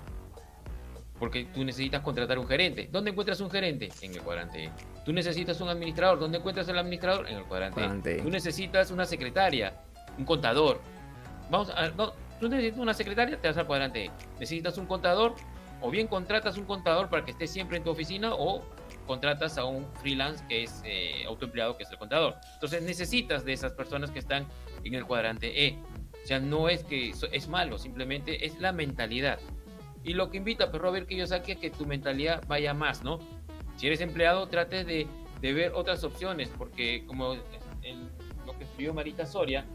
Porque tú necesitas contratar un gerente. ¿Dónde encuentras un gerente? En el cuadrante E. Tú necesitas un administrador. ¿Dónde encuentras el administrador? En el cuadrante, E. e. Tú necesitas una secretaria, un contador. Vamos a, no, Tú necesitas una secretaria, te vas al cuadrante E. Necesitas un contador, o bien contratas un contador para que esté siempre en tu oficina, o contratas a un freelance que es eh, autoempleado, que es el contador. Entonces necesitas de esas personas que están en el cuadrante E. O sea, no es que es malo, simplemente es la mentalidad. Y lo que invita a Robert Kiyosaki es que tu mentalidad vaya más, ¿no? Si eres empleado, trate de, de ver otras opciones, porque como lo que escribió Marita Soria,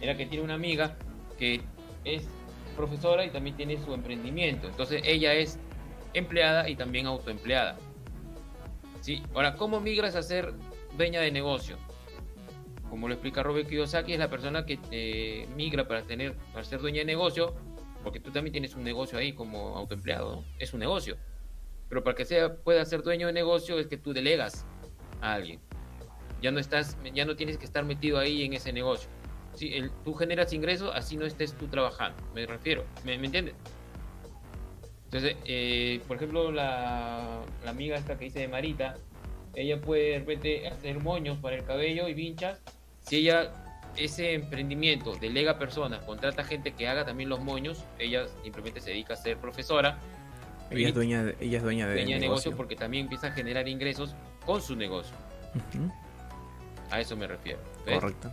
era que tiene una amiga que es profesora y también tiene su emprendimiento. Entonces ella es empleada y también autoempleada. ¿Sí? Ahora, ¿cómo migras a ser dueña de negocio? Como lo explica Robert Kiyosaki, es la persona que eh, migra para, tener, para ser dueña de negocio, porque tú también tienes un negocio ahí como autoempleado, es un negocio. Pero para que sea, pueda ser dueño de negocio es que tú delegas a alguien. Ya no, estás, ya no tienes que estar metido ahí en ese negocio si tú generas ingresos, así no estés tú trabajando, me refiero, ¿me, entiendes? Entonces, eh, por ejemplo, la, amiga esta que dice de Marita, ella puede de repente hacer moños para el cabello y vinchas. Si ella, ese emprendimiento, delega personas, contrata gente que haga también los moños, ella simplemente se dedica a ser profesora. Ella es dueña de, ella es dueña de, negocio. porque también empieza a generar ingresos con su negocio. A eso me refiero. Correcto.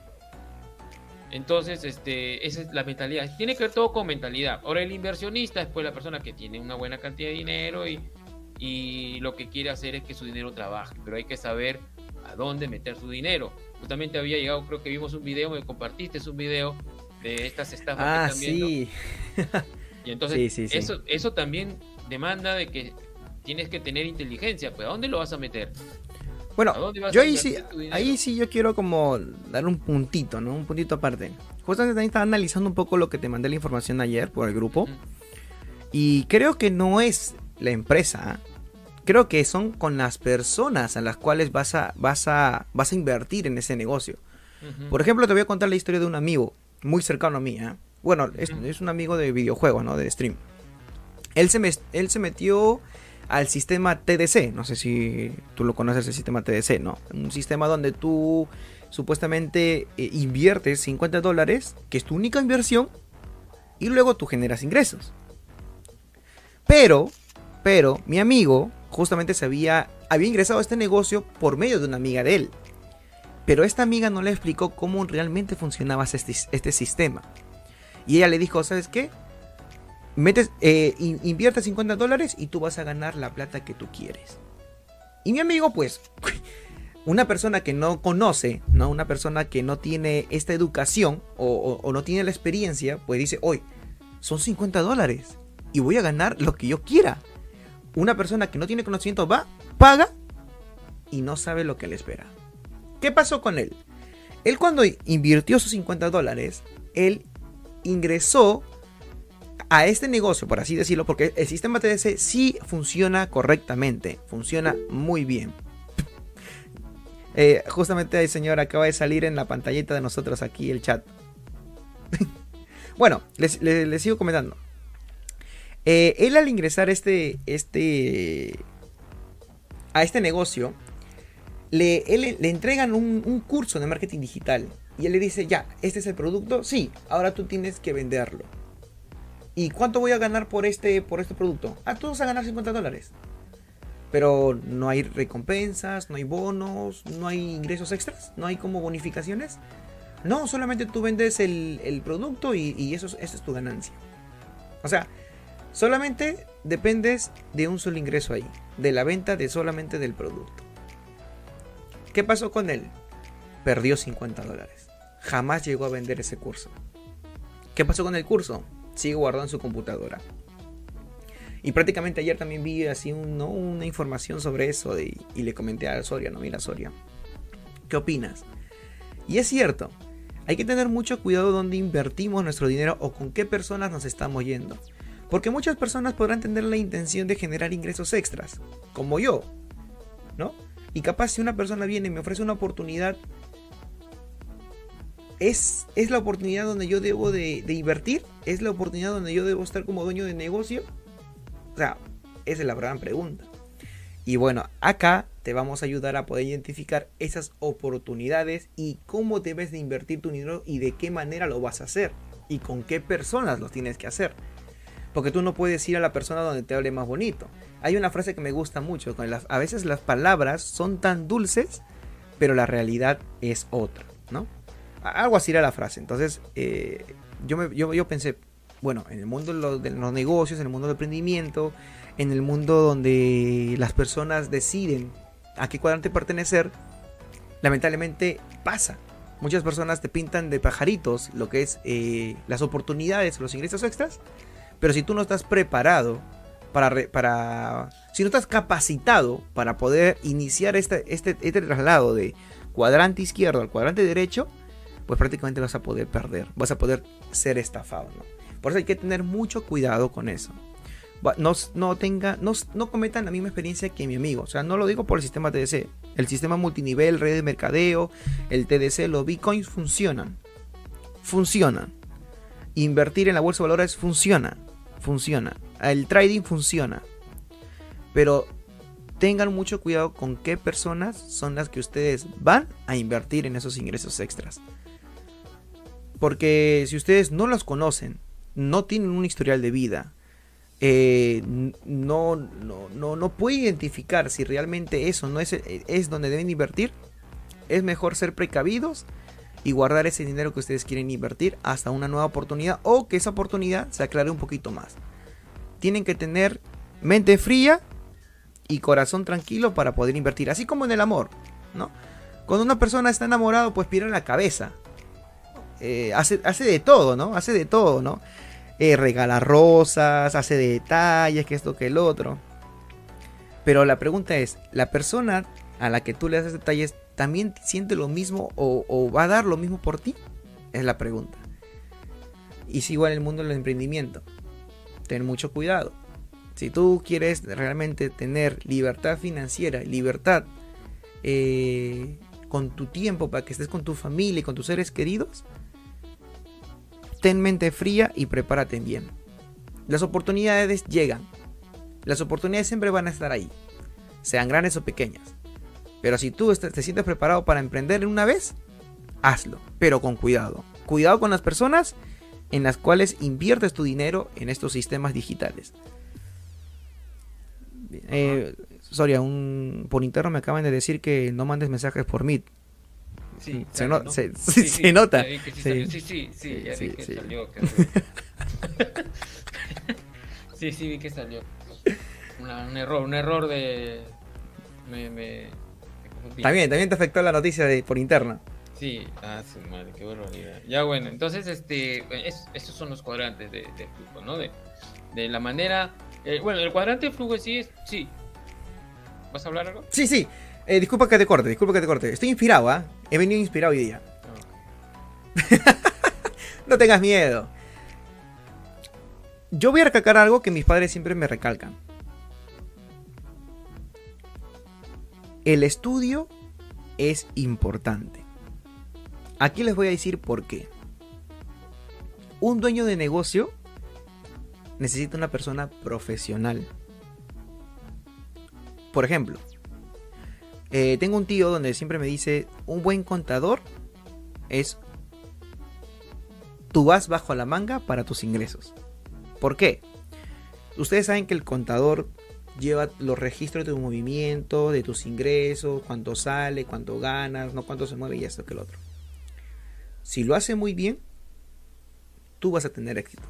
Entonces, este, esa es la mentalidad. Tiene que ver todo con mentalidad. Ahora, el inversionista es pues la persona que tiene una buena cantidad de dinero y, y lo que quiere hacer es que su dinero trabaje. Pero hay que saber a dónde meter su dinero. Justamente había llegado, creo que vimos un video, me compartiste un video de estas estafas ah, que están viendo. Sí. Y entonces, Eso, eso también demanda de que tienes que tener inteligencia. Pues, ¿a dónde lo vas a meter? Bueno, yo ahí sí, ahí sí yo quiero como dar un puntito, ¿no? Un puntito aparte. Justamente también estaba analizando un poco lo que te mandé la información ayer por el grupo. Y creo que no es la empresa. Creo que son con las personas a las cuales vas a, vas a, vas a invertir en ese negocio. Por ejemplo, te voy a contar la historia de un amigo muy cercano a mí. ¿eh? Bueno, es, es, un amigo de videojuegos, ¿no? De stream. Él se, me, él se metió al sistema TDC. No sé si tú lo conoces, el sistema TDC, ¿no? Un sistema donde tú supuestamente eh, inviertes 50 dólares, que es tu única inversión, y luego tú generas ingresos. Pero, pero, mi amigo justamente se había, había ingresado a este negocio por medio de una amiga de él. Pero esta amiga no le explicó cómo realmente funcionaba este, este sistema. Y ella le dijo, ¿sabes qué? metes, eh, invierte 50 dólares y tú vas a ganar la plata que tú quieres. Y mi amigo, pues, *laughs* una persona que no conoce, ¿no? Una persona que no tiene esta educación o, no tiene la experiencia, pues dice, hoy son 50 dólares y voy a ganar lo que yo quiera. Una persona que no tiene conocimiento va, paga y no sabe lo que le espera. ¿Qué pasó con él? Él cuando invirtió sus 50 dólares, él ingresó a este negocio, por así decirlo, porque el sistema TDC sí funciona correctamente, funciona muy bien. Eh, justamente el señor acaba de salir en la pantallita de nosotros aquí el chat. *laughs* bueno, les, sigo comentando. Eh, él al ingresar este, este, a este negocio, le, le entregan un, curso de marketing digital. Y él le dice, ya, ¿este es el producto? Sí, ahora tú tienes que venderlo. ¿Y cuánto voy a ganar por este, por este producto? Ah, tú vas a ganar 50 dólares. Pero no hay recompensas, no hay bonos, no hay ingresos extras, no hay como bonificaciones. No, solamente tú vendes el, producto y, eso, eso, es tu ganancia. O sea, solamente dependes de un solo ingreso ahí, de la venta de solamente del producto. ¿Qué pasó con él? Perdió 50 dólares. Jamás llegó a vender ese curso. ¿Qué pasó con el curso? Sigue guardado en su computadora. Y prácticamente ayer también vi así una información sobre eso y le comenté a Soria, no, mira Soria, ¿qué opinas? Y es cierto, hay que tener mucho cuidado donde invertimos nuestro dinero o con qué personas nos estamos yendo. Porque muchas personas podrán tener la intención de generar ingresos extras, como yo, ¿no? Y capaz si una persona viene y me ofrece una oportunidad, ¿es, es la oportunidad donde yo debo de, invertir? ¿Es la oportunidad donde yo debo estar como dueño de negocio? O sea, esa es la gran pregunta. Y bueno, acá te vamos a ayudar a poder identificar esas oportunidades y cómo debes de invertir tu dinero y de qué manera lo vas a hacer y con qué personas lo tienes que hacer. Porque tú no puedes ir a la persona donde te hable más bonito. Hay una frase que me gusta mucho, a veces las palabras son tan dulces, pero la realidad es otra, ¿no? Algo así era la frase. Entonces, eh, yo, me, yo, pensé, bueno, en el mundo de los negocios, en el mundo del emprendimiento, en el mundo donde las personas deciden a qué cuadrante pertenecer, lamentablemente pasa. Muchas personas te pintan de pajaritos lo que es eh, las oportunidades, los ingresos extras, pero si tú no estás preparado para, para si no estás capacitado para poder iniciar este, este, este traslado de cuadrante izquierdo al cuadrante derecho, pues prácticamente vas a poder perder, vas a poder ser estafado. Por eso hay que tener mucho cuidado con eso no, no, tenga, no, no cometan la misma experiencia que mi amigo. O sea, no lo digo por el sistema TDC. El sistema multinivel, red de mercadeo, el TDC, los bitcoins funcionan. Funcionan. Invertir en la bolsa de valores funciona. Funciona. El trading funciona. Pero tengan mucho cuidado con qué personas son las que ustedes van a invertir en esos ingresos extras. Porque si ustedes no los conocen, no tienen un historial de vida, eh, no, no, no, no puede identificar si realmente eso no es, es donde deben invertir, es mejor ser precavidos y guardar ese dinero que ustedes quieren invertir hasta una nueva oportunidad o que esa oportunidad se aclare un poquito más. Tienen que tener mente fría y corazón tranquilo para poder invertir, así como en el amor, ¿no? Cuando una persona está enamorado, pues pira la cabeza. Eh, hace, hace de todo, ¿no? Hace de todo, ¿no? Eh, regala rosas, hace detalles, que esto, que el otro. Pero la pregunta es, ¿la persona a la que tú le haces detalles también siente lo mismo o, va a dar lo mismo por ti? Es la pregunta. Y si igual el mundo del emprendimiento. Ten mucho cuidado. Si tú quieres realmente tener libertad financiera, libertad eh, con tu tiempo para que estés con tu familia y con tus seres queridos, ten mente fría y prepárate bien. Las oportunidades llegan. Las oportunidades siempre van a estar ahí, sean grandes o pequeñas. Pero si tú te sientes preparado para emprender en una vez, hazlo, pero con cuidado. Cuidado con las personas en las cuales inviertes tu dinero en estos sistemas digitales. Eh, Soria, un, por interno me acaban de decir que no mandes mensajes por Meet. Sí, se, se, *laughs* nota. Sí, sí, sí, ya vi que salió. *laughs* sí, sí, vi que salió. un error, un error de... Me, me, también, también te afectó la noticia de, por interna. Sí, ah, su madre, qué barbaridad. Ya bueno, entonces, este, estos son los cuadrantes de, flujo, ¿no? De, de la manera... Eh, bueno, el cuadrante de flujo sí es... Sí. ¿Vas a hablar algo? Sí, sí. Eh, disculpa que te corte, disculpa que te corte. Estoy inspirado, ¿ah? He venido inspirado hoy día. *laughs* no tengas miedo. Yo voy a recalcar algo que mis padres siempre me recalcan. El estudio es importante. Aquí les voy a decir por qué. Un dueño de negocio necesita una persona profesional. Por ejemplo, eh, tengo un tío donde siempre me dice, un buen contador es tú vas bajo la manga para tus ingresos. ¿Por qué? Ustedes saben que el contador lleva los registros de tu movimiento, de tus ingresos, cuánto sale, cuánto ganas, no cuánto se mueve y esto que el otro. Si lo hace muy bien, tú vas a tener éxito.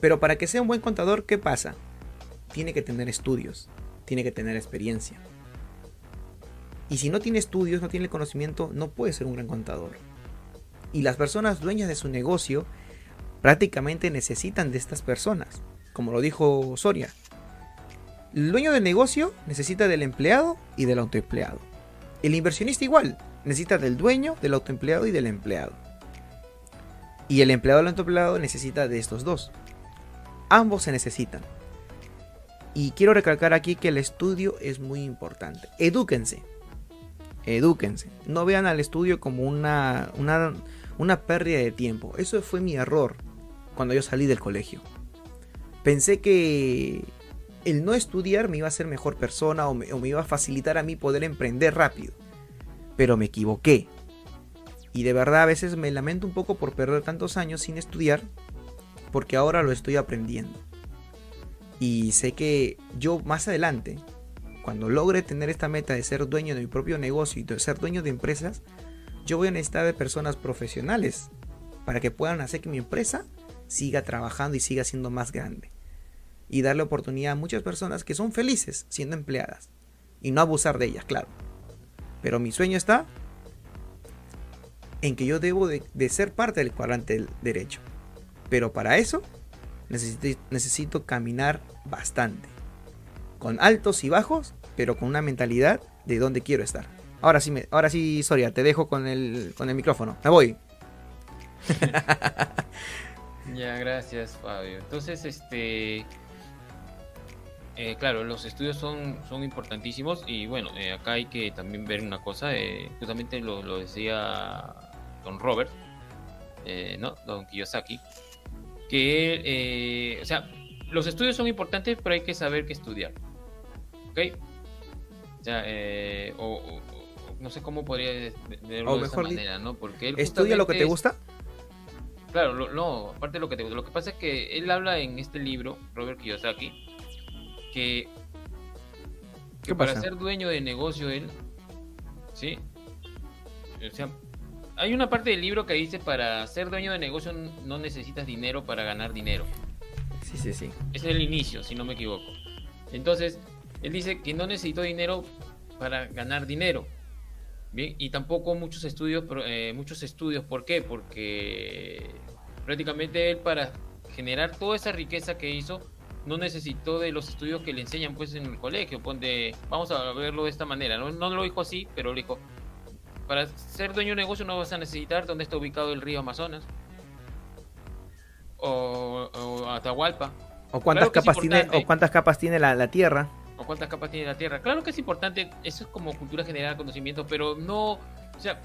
Pero para que sea un buen contador, ¿qué pasa? Tiene que tener estudios, tiene que tener experiencia. Y si no tiene estudios, no tiene conocimiento, no puede ser un gran contador. Y las personas dueñas de su negocio prácticamente necesitan de estas personas, como lo dijo Soria. El dueño del negocio necesita del empleado y del autoempleado. El inversionista igual, necesita del dueño, del autoempleado y del empleado. Y el empleado del autoempleado necesita de estos dos. Ambos se necesitan. Y quiero recalcar aquí que el estudio es muy importante. Edúquense. Edúquense. No vean al estudio como una, una, una pérdida de tiempo. Eso fue mi error cuando yo salí del colegio. Pensé que el no estudiar me iba a hacer mejor persona o me, o me, iba a facilitar a mí poder emprender rápido. Pero me equivoqué. Y de verdad a veces me lamento un poco por perder tantos años sin estudiar porque ahora lo estoy aprendiendo. Y sé que yo más adelante, cuando logre tener esta meta de ser dueño de mi propio negocio y de ser dueño de empresas, yo voy a necesitar de personas profesionales para que puedan hacer que mi empresa siga trabajando y siga siendo más grande. Y darle oportunidad a muchas personas que son felices siendo empleadas. Y no abusar de ellas, claro. Pero mi sueño está en que yo debo de, ser parte del cuadrante del derecho. Pero para eso necesito, necesito caminar bastante. Con altos y bajos, pero con una mentalidad de dónde quiero estar. Ahora sí, me, ahora sí, Soria, te dejo con el, con el micrófono. Me voy. *laughs* ya, gracias, Fabio. Entonces, este. Eh, claro, los estudios son, son importantísimos y bueno, eh, acá hay que también ver una cosa, eh, justamente lo, lo, decía don Robert, eh, ¿no? Don Kiyosaki, que, eh, o sea, los estudios son importantes, pero hay que saber qué estudiar. ¿Ok? O sea, eh, o, o, no sé cómo podría verlo o de mejor esta manera, ¿no? Porque él ¿Estudia lo que te es- gusta? Claro, lo- no, aparte de lo que te gusta. Lo que pasa es que él habla en este libro, Robert Kiyosaki, que, que ¿Qué para pasa? ser dueño de negocio él, ¿sí? O sea, hay una parte del libro que dice para ser dueño de negocio no necesitas dinero para ganar dinero. Sí, sí, sí. Es el inicio, si no me equivoco. Entonces, él dice que no necesitó dinero para ganar dinero. Bien, y tampoco muchos estudios, eh, muchos estudios, ¿por qué? Porque prácticamente él para generar toda esa riqueza que hizo, no necesitó de los estudios que le enseñan pues en el colegio. Ponte, vamos a verlo de esta manera. No, no lo dijo así, pero lo dijo. Para ser dueño de negocio no vas a necesitar dónde está ubicado el río Amazonas. O, o Atahualpa. ¿O cuántas, Claro capas, tiene, o cuántas capas tiene la, la Tierra? o cuántas capas tiene la Tierra. Claro que es importante, eso es como cultura general, conocimiento, pero no, o sea,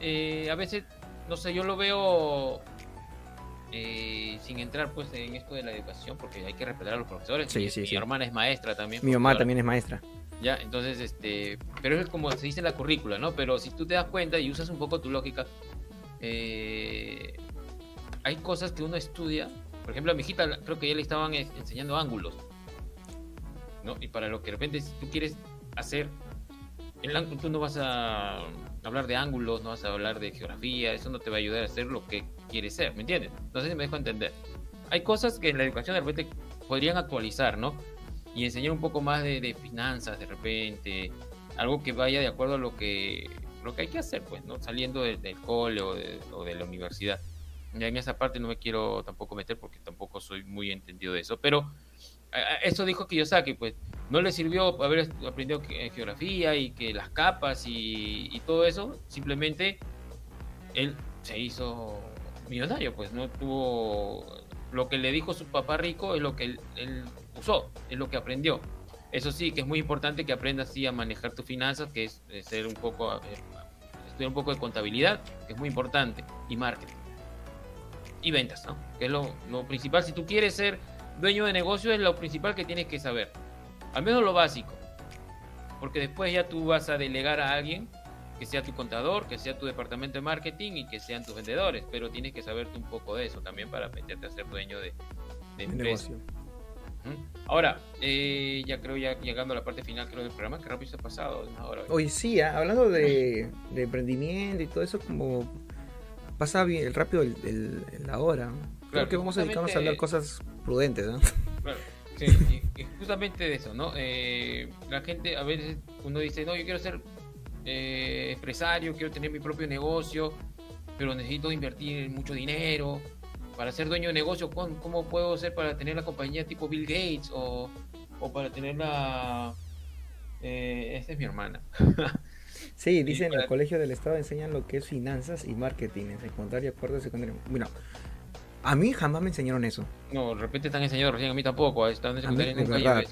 eh, a veces, no sé, yo lo veo eh, sin entrar pues en esto de la educación, porque hay que respetar a los profesores. Sí, mi, sí, mi sí. hermana es maestra también. Mi mamá profesora. también es maestra. Ya, entonces, este, pero es como se dice en la currícula, ¿no? Pero si tú te das cuenta y usas un poco tu lógica, eh, hay cosas que uno estudia. Por ejemplo, a mi hijita creo que ya le estaban enseñando ángulos, ¿no? Y para lo que de repente si tú quieres hacer, el ángulo, tú no vas a hablar de ángulos, no vas a hablar de geografía, eso no te va a ayudar a hacer lo que quieres ser, ¿me entiendes? Entonces me dejo entender. Hay cosas que en la educación de repente podrían actualizar, ¿no? y enseñar un poco más de, finanzas de repente, algo que vaya de acuerdo a lo que lo que hay que hacer, pues, ¿no? Saliendo de- del cole o de, la universidad. Ya en esa parte no me quiero tampoco meter porque tampoco soy muy entendido de eso, pero eso dijo Kiyosaki, pues, no le sirvió haber aprendido que- geografía y que las capas y, y todo eso, simplemente él se hizo millonario, pues, no tuvo lo que le dijo su papá rico es lo que él, usó, es lo que aprendió. Eso sí, que es muy importante que aprendas sí, a manejar tus finanzas, que es eh, ser un poco, eh, estudiar un poco de contabilidad, que es muy importante, y marketing. y ventas, ¿no? Que es lo, lo principal. Si tú quieres ser dueño de negocio, es lo principal que tienes que saber. Al menos lo básico. Porque después ya tú vas a delegar a alguien que sea tu contador, que sea tu departamento de marketing y que sean tus vendedores. Pero tienes que saberte un poco de eso también para meterte a ser dueño de, de empresa. Ahora, eh, ya creo, ya llegando a la parte final creo del programa, que rápido se ha pasado. Hoy sí, ah, hablando de, de emprendimiento y todo eso, como pasa bien rápido el, el- la hora. Creo Claro, que vamos a dedicarnos a hablar cosas prudentes, ¿no? Claro, sí, y, y justamente de eso, ¿no? Eh, la gente a veces uno dice, no, yo quiero ser eh, empresario, quiero tener mi propio negocio, pero necesito invertir mucho dinero. Para ser dueño de negocio, ¿cómo, puedo hacer para tener la compañía tipo Bill Gates o, o para tener la... Eh, esta es mi hermana. *laughs* Sí, dice en el Colegio del Estado enseñan lo que es finanzas y marketing en secundaria, cuarto secundaria. Bueno, a mí jamás me enseñaron eso. No, de repente están enseñando recién, a mí tampoco, están en secundaria nunca.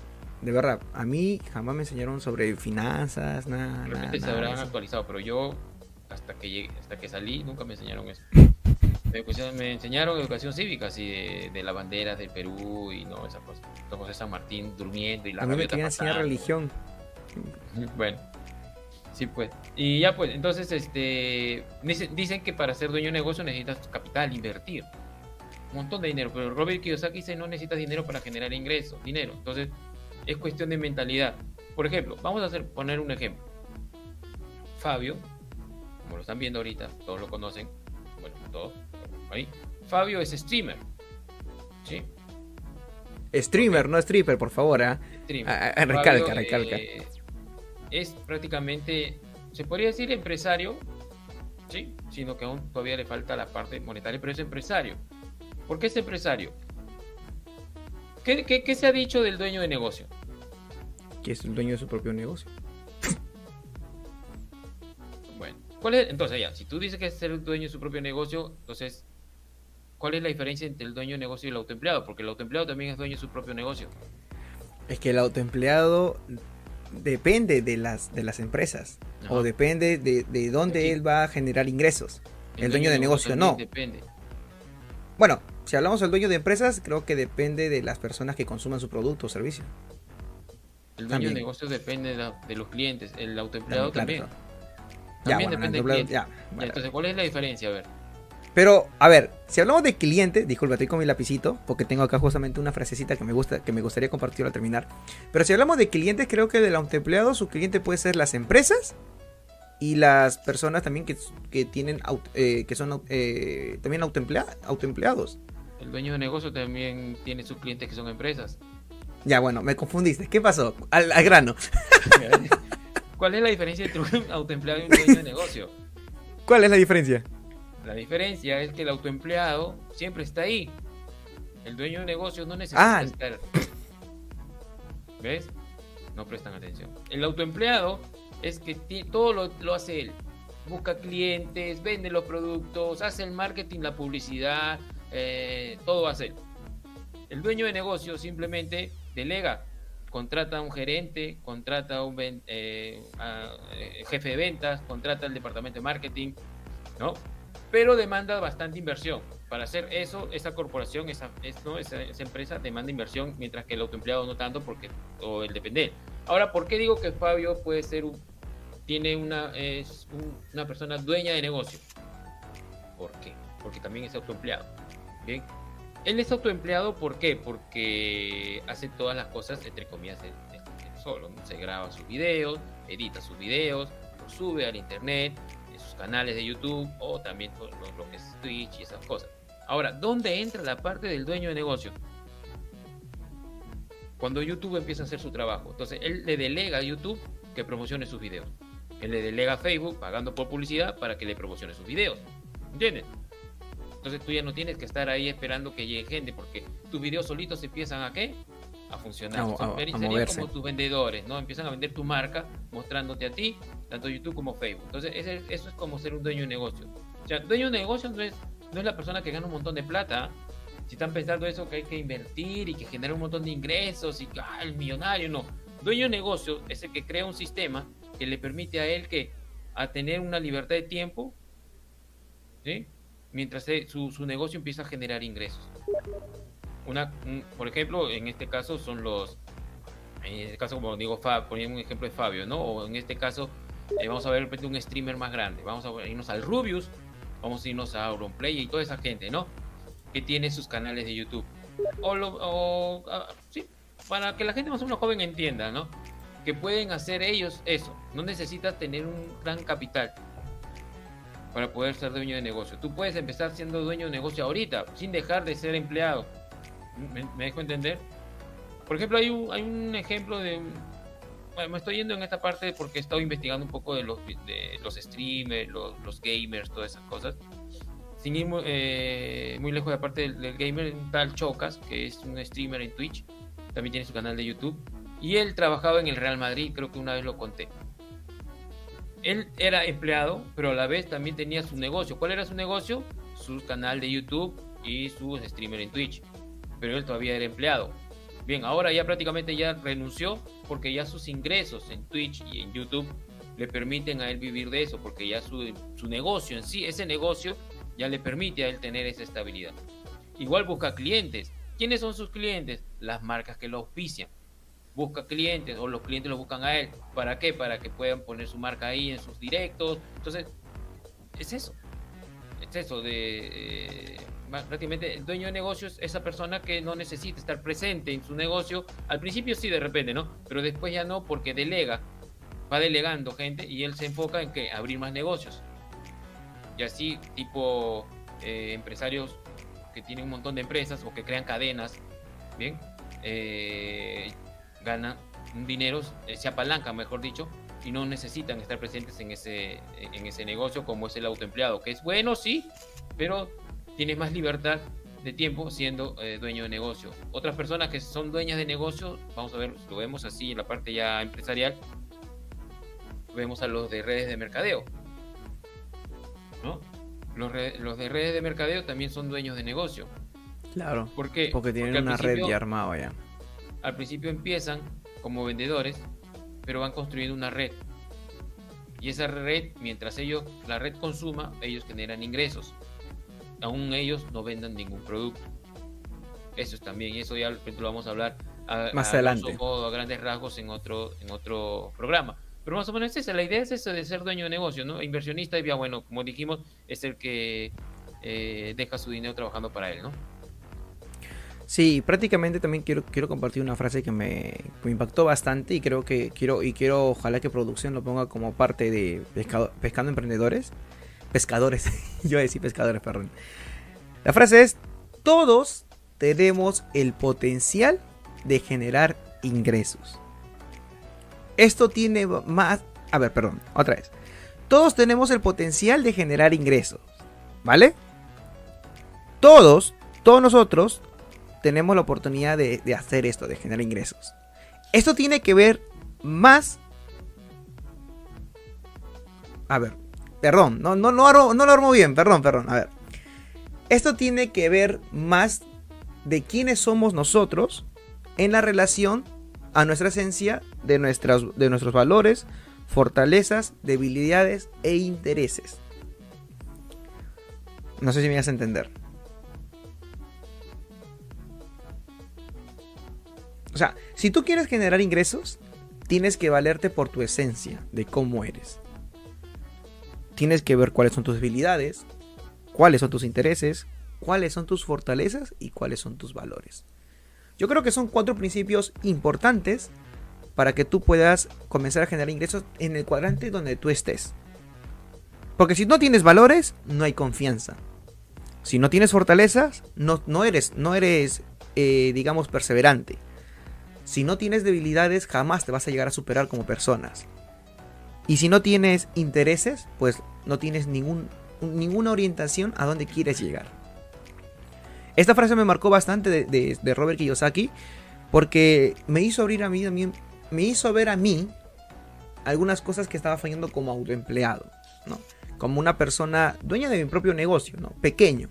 De verdad, a mí jamás me enseñaron sobre finanzas, nada, De nada, repente se habrán actualizado, pero yo hasta que llegué, hasta que salí nunca me enseñaron eso. *laughs* Me, enseñaron educación cívica, así de, de las banderas del Perú y no esas cosas. Don José San Martín durmiendo y la A mí me querían enseñar religión. *laughs* Bueno, sí pues. Y ya pues, entonces este dice- dicen que para ser dueño de negocio necesitas capital, invertir. Un montón de dinero, pero Robert Kiyosaki dice no necesitas dinero para generar ingresos, dinero. Entonces, es cuestión de mentalidad. Por ejemplo, vamos a hacer, poner un ejemplo. Fabio, como lo están viendo ahorita, todos lo conocen, bueno, todos, ahí. Fabio es streamer. ¿Sí? Streamer, no stripper, por favor, streamer. Ah, ah, recalca, Fabio, recalca. eh, es prácticamente, se podría decir empresario, sí, sino que aún todavía le falta la parte monetaria, pero es empresario. ¿Por qué es empresario? ¿Qué, qué- qué se ha dicho del dueño de negocio? Que es el dueño de su propio negocio. Bueno, ¿cuál es? Entonces ya, si tú dices que es ser dueño de su propio negocio, entonces, ¿cuál es la diferencia entre el dueño de negocio y el autoempleado? Porque el autoempleado también es dueño de su propio negocio. Es que el autoempleado depende de las, de las empresas. Ajá. O depende de, de dónde Sí. él va a generar ingresos. El dueño de negocio no. Depende. Bueno, si hablamos del dueño de empresas, creo que depende de las personas que consuman su producto o servicio. El dueño de negocio depende de, la- de los clientes. El autoempleado Claro, también. También bueno, depende del el cliente. ya, entonces, ¿cuál es la diferencia? A ver. Pero, a ver, si hablamos de cliente, disculpa, estoy con mi lapicito, porque tengo acá justamente una frasecita que me gusta, que me gustaría compartir al terminar. Pero si hablamos de clientes, creo que del autoempleado, su cliente puede ser las empresas y las personas también que, que tienen aut- eh, que son eh, también autoemplea- autoempleados. El dueño de negocio también tiene sus clientes que son empresas. Ya, bueno, me confundiste. ¿Qué pasó? Al, al grano. *laughs* ¿Cuál es la diferencia entre un autoempleado y un dueño de negocio? ¿Cuál es la diferencia? La diferencia es que el autoempleado siempre está ahí. El dueño de negocio no necesita Ah. estar. ¿Ves? No prestan atención. El autoempleado es que todo lo, lo hace él. Busca clientes, vende los productos, hace el marketing, la publicidad, eh, todo hace él. El dueño de negocio simplemente delega, contrata a un gerente, contrata a un eh, eh, jefe de ventas, contrata al departamento de marketing, ¿no? Pero demanda bastante inversión. Para hacer eso, esa corporación, esa, es- esa, esa empresa demanda inversión, mientras que el autoempleado no tanto, porque o el depende. Ahora, ¿por qué digo que Fabio puede ser un, tiene una, es un- una persona dueña de negocio? ¿Por qué? Porque también es autoempleado. Bien. Él es autoempleado, ¿por qué? Porque hace todas las cosas, entre comillas, él solo. Se graba sus videos, edita sus videos, los sube al internet, en sus canales de YouTube o también lo, lo que es Twitch y esas cosas. Ahora, ¿dónde entra la parte del dueño de negocio? Cuando YouTube empieza a hacer su trabajo. Entonces, él le delega a YouTube que promocione sus videos. Él le delega a Facebook pagando por publicidad para que le promocione sus videos. ¿Entiendes? Entonces tú ya no tienes que estar ahí esperando que llegue gente porque tus videos solitos empiezan a qué? A funcionar. A- a- a serían como tus vendedores, ¿no? Empiezan a vender tu marca mostrándote a ti, tanto YouTube como Facebook. Entonces ese- eso es como ser un dueño de negocio. O sea, dueño de negocio no es, no es la persona que gana un montón de plata. Si están pensando eso, que hay que invertir y que genera un montón de ingresos y que ah, el millonario, no. Dueño de negocio es el que crea un sistema que le permite a él que a tener una libertad de tiempo, ¿sí? Mientras su, su, negocio empieza a generar ingresos. Una, por ejemplo, en este caso son los, en este caso como digo, poniendo un ejemplo de Fabio, ¿no? O en este caso eh, vamos a ver de un streamer más grande, vamos a irnos al Rubius, vamos a irnos a Auronplay y toda esa gente, ¿no? Que tiene sus canales de YouTube. O, lo, ah, sí, para que la gente más o joven entienda, ¿no? Que pueden hacer ellos eso. No necesitas tener un gran capital para poder ser dueño de negocio. Tú puedes empezar siendo dueño de negocio ahorita, sin dejar de ser empleado. ¿Me, dejo entender? Por ejemplo, hay un, hay un ejemplo de... Bueno, me estoy yendo en esta parte porque he estado investigando un poco de los, de los streamers, los, los gamers, todas esas cosas sin ir eh, muy lejos de parte del, del, gamer, tal Chocas, que es un streamer en Twitch, también tiene su canal de YouTube, y él trabajaba en el Real Madrid, creo que una vez lo conté. Él era empleado, pero a la vez también tenía su negocio. ¿Cuál era su negocio? Su canal de YouTube y su streamer en Twitch. Pero él todavía era empleado. Bien, ahora ya prácticamente ya renunció porque ya sus ingresos en Twitch y en YouTube le permiten a él vivir de eso, porque ya su, su negocio en sí, ese negocio ya le permite a él tener esa estabilidad. Igual busca clientes. ¿Quiénes son sus clientes? Las marcas que lo auspician. Busca clientes o los clientes lo buscan a él. ¿Para qué? Para que puedan poner su marca ahí en sus directos. Entonces, es eso. Es eso de... Eh, prácticamente el dueño de negocios es esa persona que no necesita estar presente en su negocio. Al principio sí, de repente, ¿no? Pero después ya no porque delega. Va delegando gente y él se enfoca en que abrir más negocios y así tipo eh, empresarios que tienen un montón de empresas o que crean cadenas, bien, eh, ganan dinero, eh, se apalancan, mejor dicho, y no necesitan estar presentes en ese, en ese negocio como es el autoempleado, que es bueno, sí, pero tienes más libertad de tiempo siendo dueño de negocio. Otras personas que son dueñas de negocio, vamos a ver, lo vemos así en la parte ya empresarial, vemos a los de redes de mercadeo. Los, de redes de mercadeo también son dueños de negocio. Claro. ¿Por qué? Porque tienen una red ya armada ya. Al principio empiezan como vendedores, pero van construyendo una red. Y esa red, mientras ellos, la red consuma, ellos generan ingresos. Aún ellos no vendan ningún producto. Eso es también, y eso ya lo vamos a hablar más adelante. A grandes rasgos en otro, en otro programa. Pero más o menos es esa, la idea es esa de ser dueño de negocio, ¿no? Inversionista, y ya bueno, como dijimos, es el que eh, deja su dinero trabajando para él, ¿no? Sí, prácticamente también quiero, quiero compartir una frase que me, impactó bastante y creo que quiero, y quiero ojalá que producción lo ponga como parte de Pescando Emprendedores. Pescadores, *laughs* yo decir pescadores, perdón. La frase es, todos tenemos el potencial de generar ingresos. Esto tiene más... A ver, perdón, otra vez. Todos tenemos el potencial de generar ingresos, ¿vale? Todos, todos nosotros tenemos la oportunidad de, hacer esto, de generar ingresos. Esto tiene que ver más... A ver, perdón, no, lo armo bien, perdón, perdón, a ver. Esto tiene que ver más de quiénes somos nosotros en la relación a nuestra esencia de, nuestras, de nuestros valores, fortalezas, debilidades e intereses. No sé si me vas a entender. O sea, si tú quieres generar ingresos, tienes que valerte por tu esencia de cómo eres. Tienes que ver cuáles son tus debilidades, cuáles son tus intereses, cuáles son tus fortalezas y cuáles son tus valores. Yo creo que son cuatro principios importantes para que tú puedas comenzar a generar ingresos en el cuadrante donde tú estés. Porque si no tienes valores, no hay confianza. Si no tienes fortalezas, no, no eres, no eres eh, digamos, perseverante. Si no tienes debilidades, jamás te vas a llegar a superar como personas. Y si no tienes intereses, pues no tienes ningún, ninguna orientación a dónde quieres llegar. Esta frase me marcó bastante de, Robert Kiyosaki porque me hizo abrir a mí también, me hizo ver a mí algunas cosas que estaba fallando como autoempleado. Como una persona dueña de mi propio negocio. Pequeño.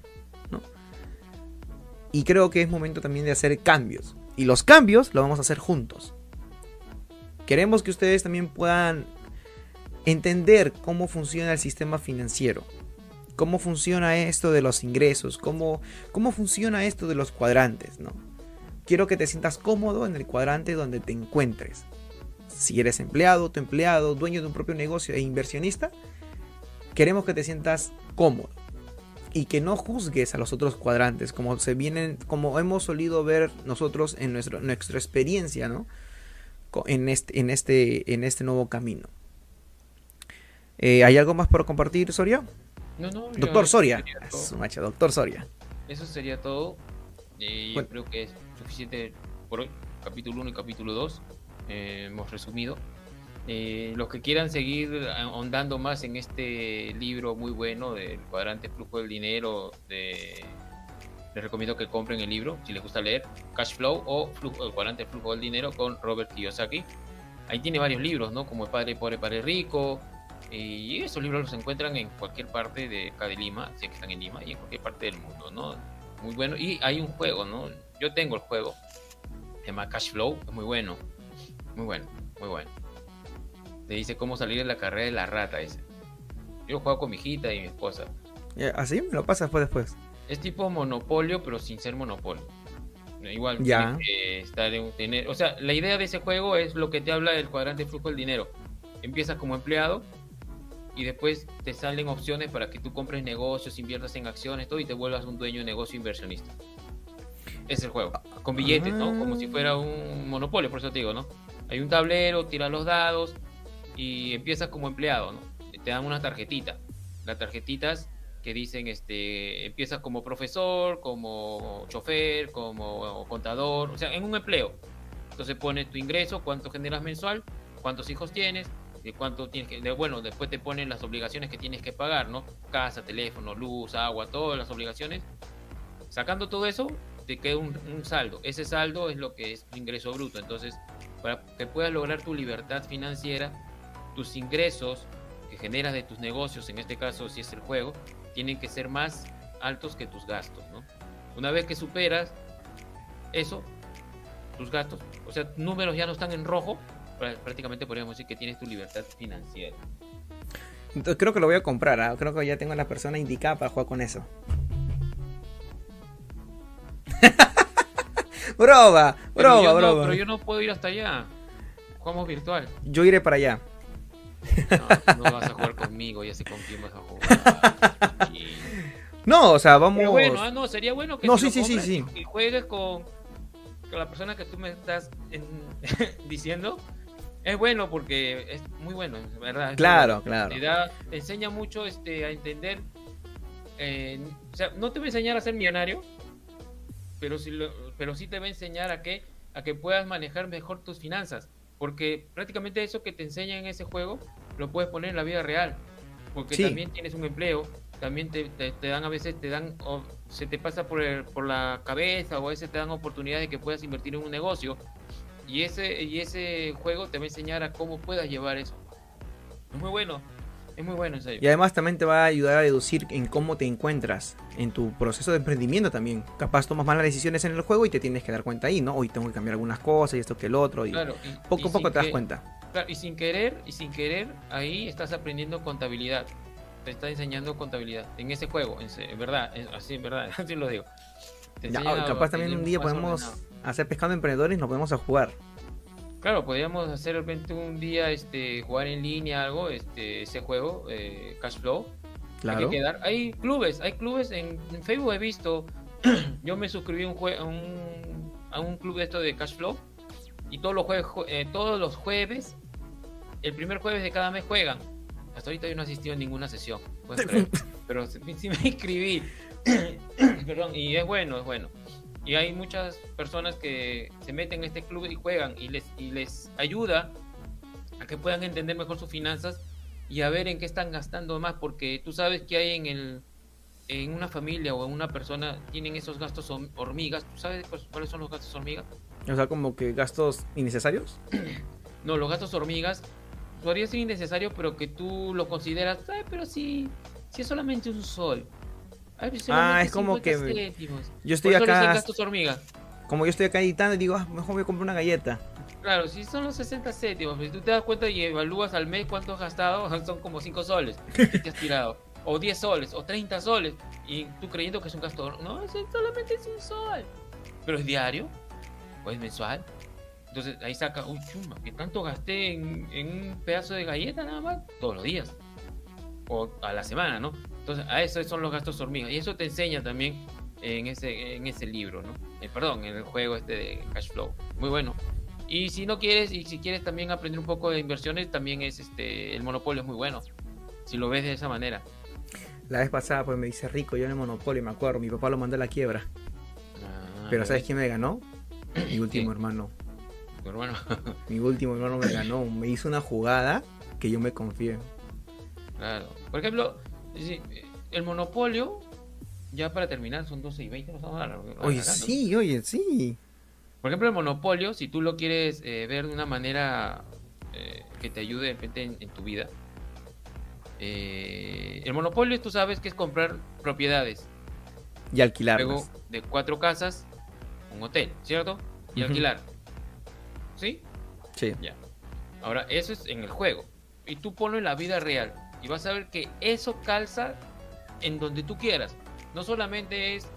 Y creo que es momento también de hacer cambios. Y los cambios los vamos a hacer juntos. Queremos que ustedes también puedan entender cómo funciona el sistema financiero. cómo funciona esto de los ingresos, cómo, cómo funciona esto de los cuadrantes, ¿no? Quiero que te sientas cómodo en el cuadrante donde te encuentres. Si eres empleado, tu empleado, dueño de un propio negocio e inversionista, queremos que te sientas cómodo y que no juzgues a los otros cuadrantes como se vienen como hemos solido ver nosotros en nuestro, nuestra experiencia ¿no? en, este, en, este, en este nuevo camino. Eh, ¿hay algo más por compartir Soria? No, no, doctor Soria. su doctor Soria. Eso sería todo. Eh, yo creo que es suficiente por hoy. Capítulo 1 y capítulo 2 eh, hemos resumido eh, los que quieran seguir ahondando más en este libro muy bueno del cuadrante flujo del dinero, de, les recomiendo que compren el libro si les gusta leer Cash Flow o flujo, el cuadrante flujo del dinero con Robert Kiyosaki. Ahí tiene varios libros, ¿no? Como El Padre Pobre, Padre Rico. Y esos libros los encuentran en cualquier parte de acá de Lima, si es que están en Lima, y en cualquier parte del mundo, ¿no? Muy bueno. Y hay un juego, ¿no? Yo tengo el juego. Se llama Cash Flow. Es muy bueno. Muy bueno. Muy bueno. Te dice cómo salir de la carrera de la rata ese. Yo juego con mi hijita y mi esposa. ¿Así? ¿Me lo pasas después después? Es tipo monopolio, pero sin ser monopolio. Igual ya. estar en, tener, o sea, la idea de ese juego es lo que te habla del cuadrante flujo del dinero. Empiezas como empleado y después te salen opciones para que tú compres negocios, inviertas en acciones, todo y te vuelvas un dueño de negocio inversionista. Es el juego, con billetes, ¿no? Como si fuera un monopolio, por eso te digo, ¿no? Hay un tablero, tiras los dados, y empiezas como empleado, ¿no? Te dan una tarjetita. Las tarjetitas que dicen, este, empiezas como profesor, como chofer, como contador, o sea, en un empleo. Entonces pones tu ingreso, cuánto generas mensual, cuántos hijos tienes, de cuánto tienes que, bueno, después te ponen las obligaciones que tienes que pagar, ¿no? Casa, teléfono, luz, agua, todas las obligaciones. Sacando todo eso, te queda un, un saldo. Ese saldo es lo que es tu ingreso bruto. Entonces, para que puedas lograr tu libertad financiera, tus ingresos que generas de tus negocios, en este caso si es el juego, tienen que ser más altos que tus gastos, ¿no? Una vez que superas eso, tus gastos, o sea, números ya no están en rojo, prácticamente podríamos decir que tienes tu libertad financiera. Entonces, creo que lo voy a comprar, ¿ah? creo que ya tengo a la persona indicada para jugar con eso. *laughs* broma, broma, broma. pero yo no puedo ir hasta allá. Jugamos virtual. Yo iré para allá. No, vas a jugar conmigo, ya sé con quién vas a jugar. *laughs* No, o sea, vamos. bueno, ah, no, sería bueno que no, sí, sí, sí, sí. y juegues con, la persona que tú me estás *laughs* diciendo. Es bueno porque es muy bueno, ¿verdad? claro, claro. Te, enseña mucho este, a entender. Eh, o sea, no te va a enseñar a ser millonario, pero sí, pero sí te va a enseñar a que, a que puedas manejar mejor tus finanzas. Porque prácticamente eso que te enseña en ese juego lo puedes poner en la vida real. Porque también tienes un empleo, también te, dan a veces, te dan, o se te pasa por, por la cabeza o a veces te dan oportunidades de que puedas invertir en un negocio. Y ese, y ese juego te va a enseñar a cómo puedas llevar eso. Es muy bueno. Es muy bueno, en serio. Y además también te va a ayudar a deducir en cómo te encuentras en tu proceso de emprendimiento también. Capaz tomas malas decisiones en el juego y te tienes que dar cuenta ahí, ¿no? Hoy tengo que cambiar algunas cosas y esto que el otro. Y, poco a poco te das cuenta. Claro, y sin querer, y sin querer, ahí estás aprendiendo contabilidad. Te está enseñando contabilidad en ese juego, en, verdad, así en verdad, *laughs* así lo digo. capaz también un día podemos hacer pescando emprendedores y nos podemos a jugar. Claro, podríamos hacer de repente un día este jugar en línea algo, este ese juego, eh, Cashflow. Claro. Hay, que quedar. hay clubes, hay clubes en, Facebook he visto. *clears throat* yo me suscribí un a, un, a un club de esto de Cashflow y todos los jueves, eh, todos los jueves, el primer jueves de cada mes juegan. Hasta ahorita yo no he asistido a ninguna sesión, *laughs* pero sí me inscribí. *clears throat* Perdón, y es bueno, es bueno. Y hay muchas personas que se meten en este club y juegan y les, y les ayuda a que puedan entender mejor sus finanzas y a ver en qué están gastando más, porque tú sabes que hay en el en una familia o en una persona tienen esos gastos hormigas. ¿Tú sabes cuáles son los gastos hormigas? O sea, como que gastos innecesarios. *clears throat* no, los gastos hormigas podría ser innecesario, pero que tú lo consideras, pero si, si es solamente un sol, ah, es como que yo estoy acá. hormiga. Como yo estoy acá editando y digo, ah, mejor voy a comprar una galleta. Claro, si son los 60 céntimos, si tú te das cuenta y evalúas al mes cuánto has gastado, *laughs* son como 5 soles que te has tirado. o 10 soles, o 30 soles, y tú creyendo que es un gasto, no, es solamente es un sol, pero es diario, o es mensual. Entonces ahí saca, uy, chuma, que tanto gasté en, un pedazo de galleta nada más, todos los días, o a la semana, ¿no? Entonces a eso son los gastos hormigas, y eso te enseña también en ese, en ese libro, ¿no? Eh, perdón, en el juego este de Cash Flow. Muy bueno. Y si no quieres, y si quieres también aprender un poco de inversiones, también es este, el monopolio es muy bueno. Si lo ves de esa manera. La vez pasada, pues me dice rico yo en el monopolio, me acuerdo, mi papá lo mandó a la quiebra. Ah, Pero ¿sabes quién me ganó? Mi *clears throat* último hermano. ¿Tu hermano? mi último hermano me ganó, me hizo una jugada que yo me confié. Claro. Por ejemplo, el monopolio ya para terminar, son 12 y 20, Oye, sí, oye, sí. Por ejemplo, el monopolio, si tú lo quieres eh, ver de una manera eh, que te ayude de repente en, tu vida, eh, el monopolio tú sabes que es comprar propiedades. Y alquilar. Luego de cuatro casas, un hotel, ¿cierto? Y alquilar. ¿Sí? Sí. Ya. Ahora, eso es en el juego. Y tú ponlo en la vida real. Y vas a ver que eso calza en donde tú quieras no solamente es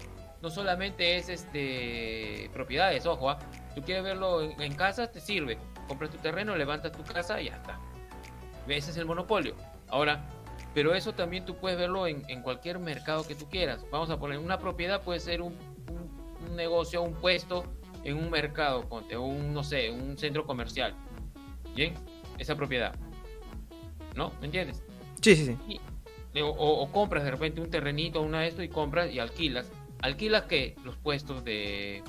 no solamente es este propiedades, ojo, ¿ah? tú quieres verlo en, casa, te sirve. Compras tu terreno, levantas tu casa y ya está. Ese es el monopolio. Ahora, pero eso también tú puedes verlo en, cualquier mercado que tú quieras. Vamos a poner una propiedad, puede ser un, negocio, un puesto en un mercado, un, no sé, un centro comercial. Bien, esa propiedad. ¿No? ¿Me entiendes? Sí, sí, sí. O, compras de repente un terrenito, una de esto y compras y alquilas. ¿Alquilas qué? Los puestos de...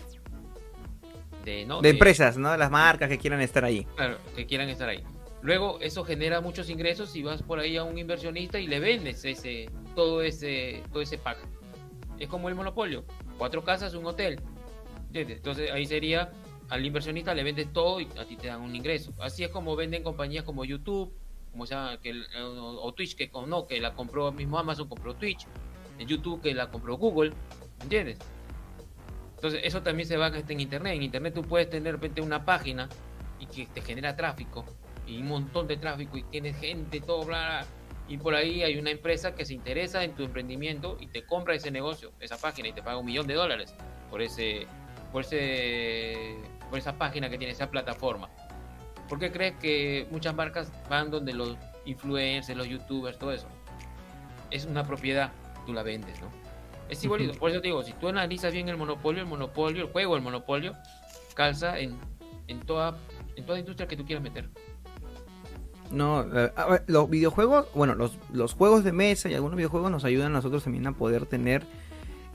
De, ¿no? de, empresas, ¿no? Las marcas que quieran estar ahí. Claro, que quieran estar ahí. Luego eso genera muchos ingresos y vas por ahí a un inversionista y le vendes ese todo ese todo ese pack. Es como el monopolio, cuatro casas, un hotel. Entonces ahí sería al inversionista le vendes todo y a ti te dan un ingreso. Así es como venden compañías como YouTube, como se llama, que, o, Twitch, que no, que la compró mismo Amazon, compró Twitch, en YouTube que la compró Google, ¿entiendes? Entonces eso también se va a en Internet. En Internet tú puedes tener de una página y que te genera tráfico y un montón de tráfico y tienes gente, todo, bla, Y por ahí hay una empresa que se interesa en tu emprendimiento y te compra ese negocio, esa página y te paga un millón de dólares por ese, por ese, por esa página que tiene esa plataforma. ¿Por qué crees que muchas marcas van donde los influencers, los youtubers, todo eso? Es una propiedad, tú la vendes, ¿no? Es igualito, por eso te digo, si tú analizas bien el monopolio, el monopolio, el juego, el monopolio, calza en, en, toda, en toda industria que tú quieras meter. No, eh, los videojuegos, bueno, los, los, juegos de mesa y algunos videojuegos nos ayudan a nosotros también a poder tener,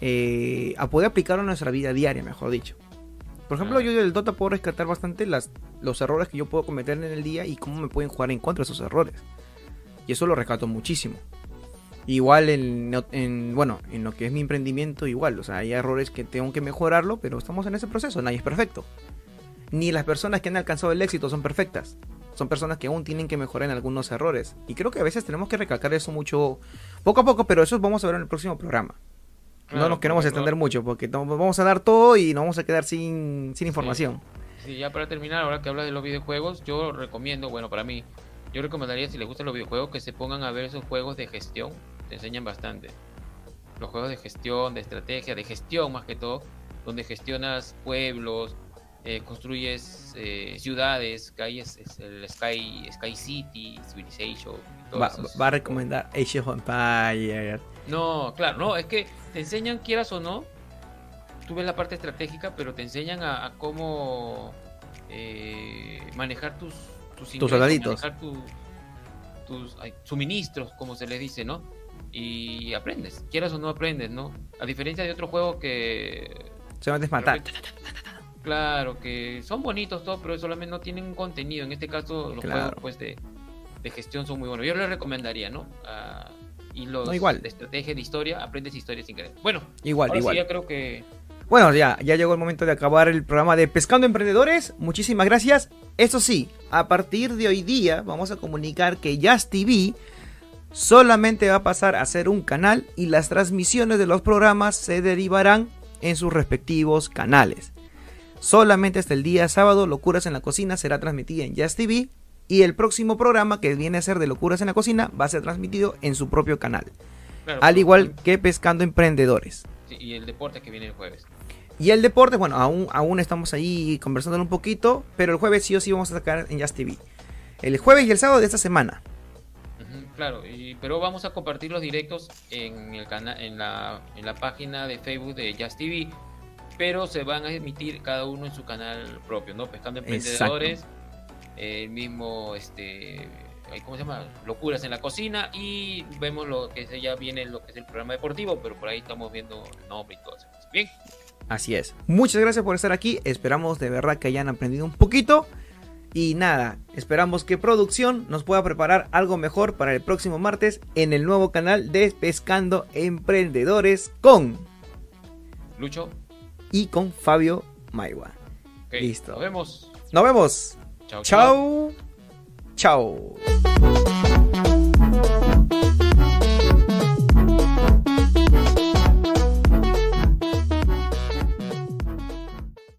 eh, a poder aplicarlo a nuestra vida diaria, mejor dicho. Por ejemplo, yo del Dota puedo rescatar bastante las, los errores que yo puedo cometer en el día y cómo me pueden jugar en contra de esos errores. Y eso lo rescato muchísimo. Igual en, bueno, en lo que es mi emprendimiento, igual. O sea, hay errores que tengo que mejorarlo, pero estamos en ese proceso. Nadie es perfecto. Ni las personas que han alcanzado el éxito son perfectas. Son personas que aún tienen que mejorar en algunos errores. Y creo que a veces tenemos que recalcar eso mucho, poco a poco, pero eso vamos a ver en el próximo programa no nos queremos extender mucho porque vamos a dar todo y nos vamos a quedar sin, información. Sí. ya para terminar, ahora que hablas de los videojuegos, yo recomiendo, bueno, para mí, yo recomendaría si les gustan los videojuegos que se pongan a ver esos juegos de gestión, te enseñan bastante. Los juegos de gestión, de estrategia, de gestión más que todo, donde gestionas pueblos, eh, construyes eh, ciudades, calles, el Sky, Sky City, Civilization. Va, va, a recomendar Age of Empires. No, claro, no, es que te enseñan, quieras o no, tú ves la parte estratégica, pero te enseñan a, cómo eh, manejar tus tus, tus soldaditos. manejar tus suministros, como se les dice, ¿no? Y aprendes, quieras o no aprendes, ¿no? A diferencia de otros juegos que... Se van a desmatar. Claro, que son bonitos todos, pero solamente no tienen un contenido. En este caso, los juegos pues, de, de, gestión son muy buenos. Yo les recomendaría, ¿no? Y los igual. de estrategia, de historia, aprendes historia sin querer. Bueno, igual, igual. ya creo que. Bueno, ya, ya llegó el momento de acabar el programa de Pescando Emprendedores. Muchísimas gracias. Eso sí, a partir de hoy día vamos a comunicar que Just TV solamente va a pasar a ser un canal y las transmisiones de los programas se derivarán en sus respectivos canales. Solamente hasta el día sábado, Locuras en la Cocina será transmitida en Just TV y el próximo programa, que viene a ser de Locuras en la Cocina, va a ser transmitido en su propio canal. al igual que Pescando Emprendedores. y el deporte que viene el jueves. Y el deporte, bueno, aún, aún estamos ahí conversando un poquito, pero el jueves sí o sí vamos a sacar en Just TV. El jueves y el sábado de esta semana. claro, pero vamos a compartir los directos en, el canal, en, la, en la página de Facebook de Just TV, pero se van a emitir cada uno en su canal propio, ¿no? Pescando Emprendedores, el mismo, este, ¿cómo se llama? Locuras en la cocina y vemos lo que ya viene lo que es el programa deportivo, pero por ahí estamos viendo el nombre y todo eso. Bien. Así es. Muchas gracias por estar aquí. Esperamos de verdad que hayan aprendido un poquito. Y nada, esperamos que producción nos pueda preparar algo mejor para el próximo martes en el nuevo canal de Pescando Emprendedores con Lucho y con Fabio Maigua. Listo. Nos vemos. Nos vemos. Chao. Chao. Chao.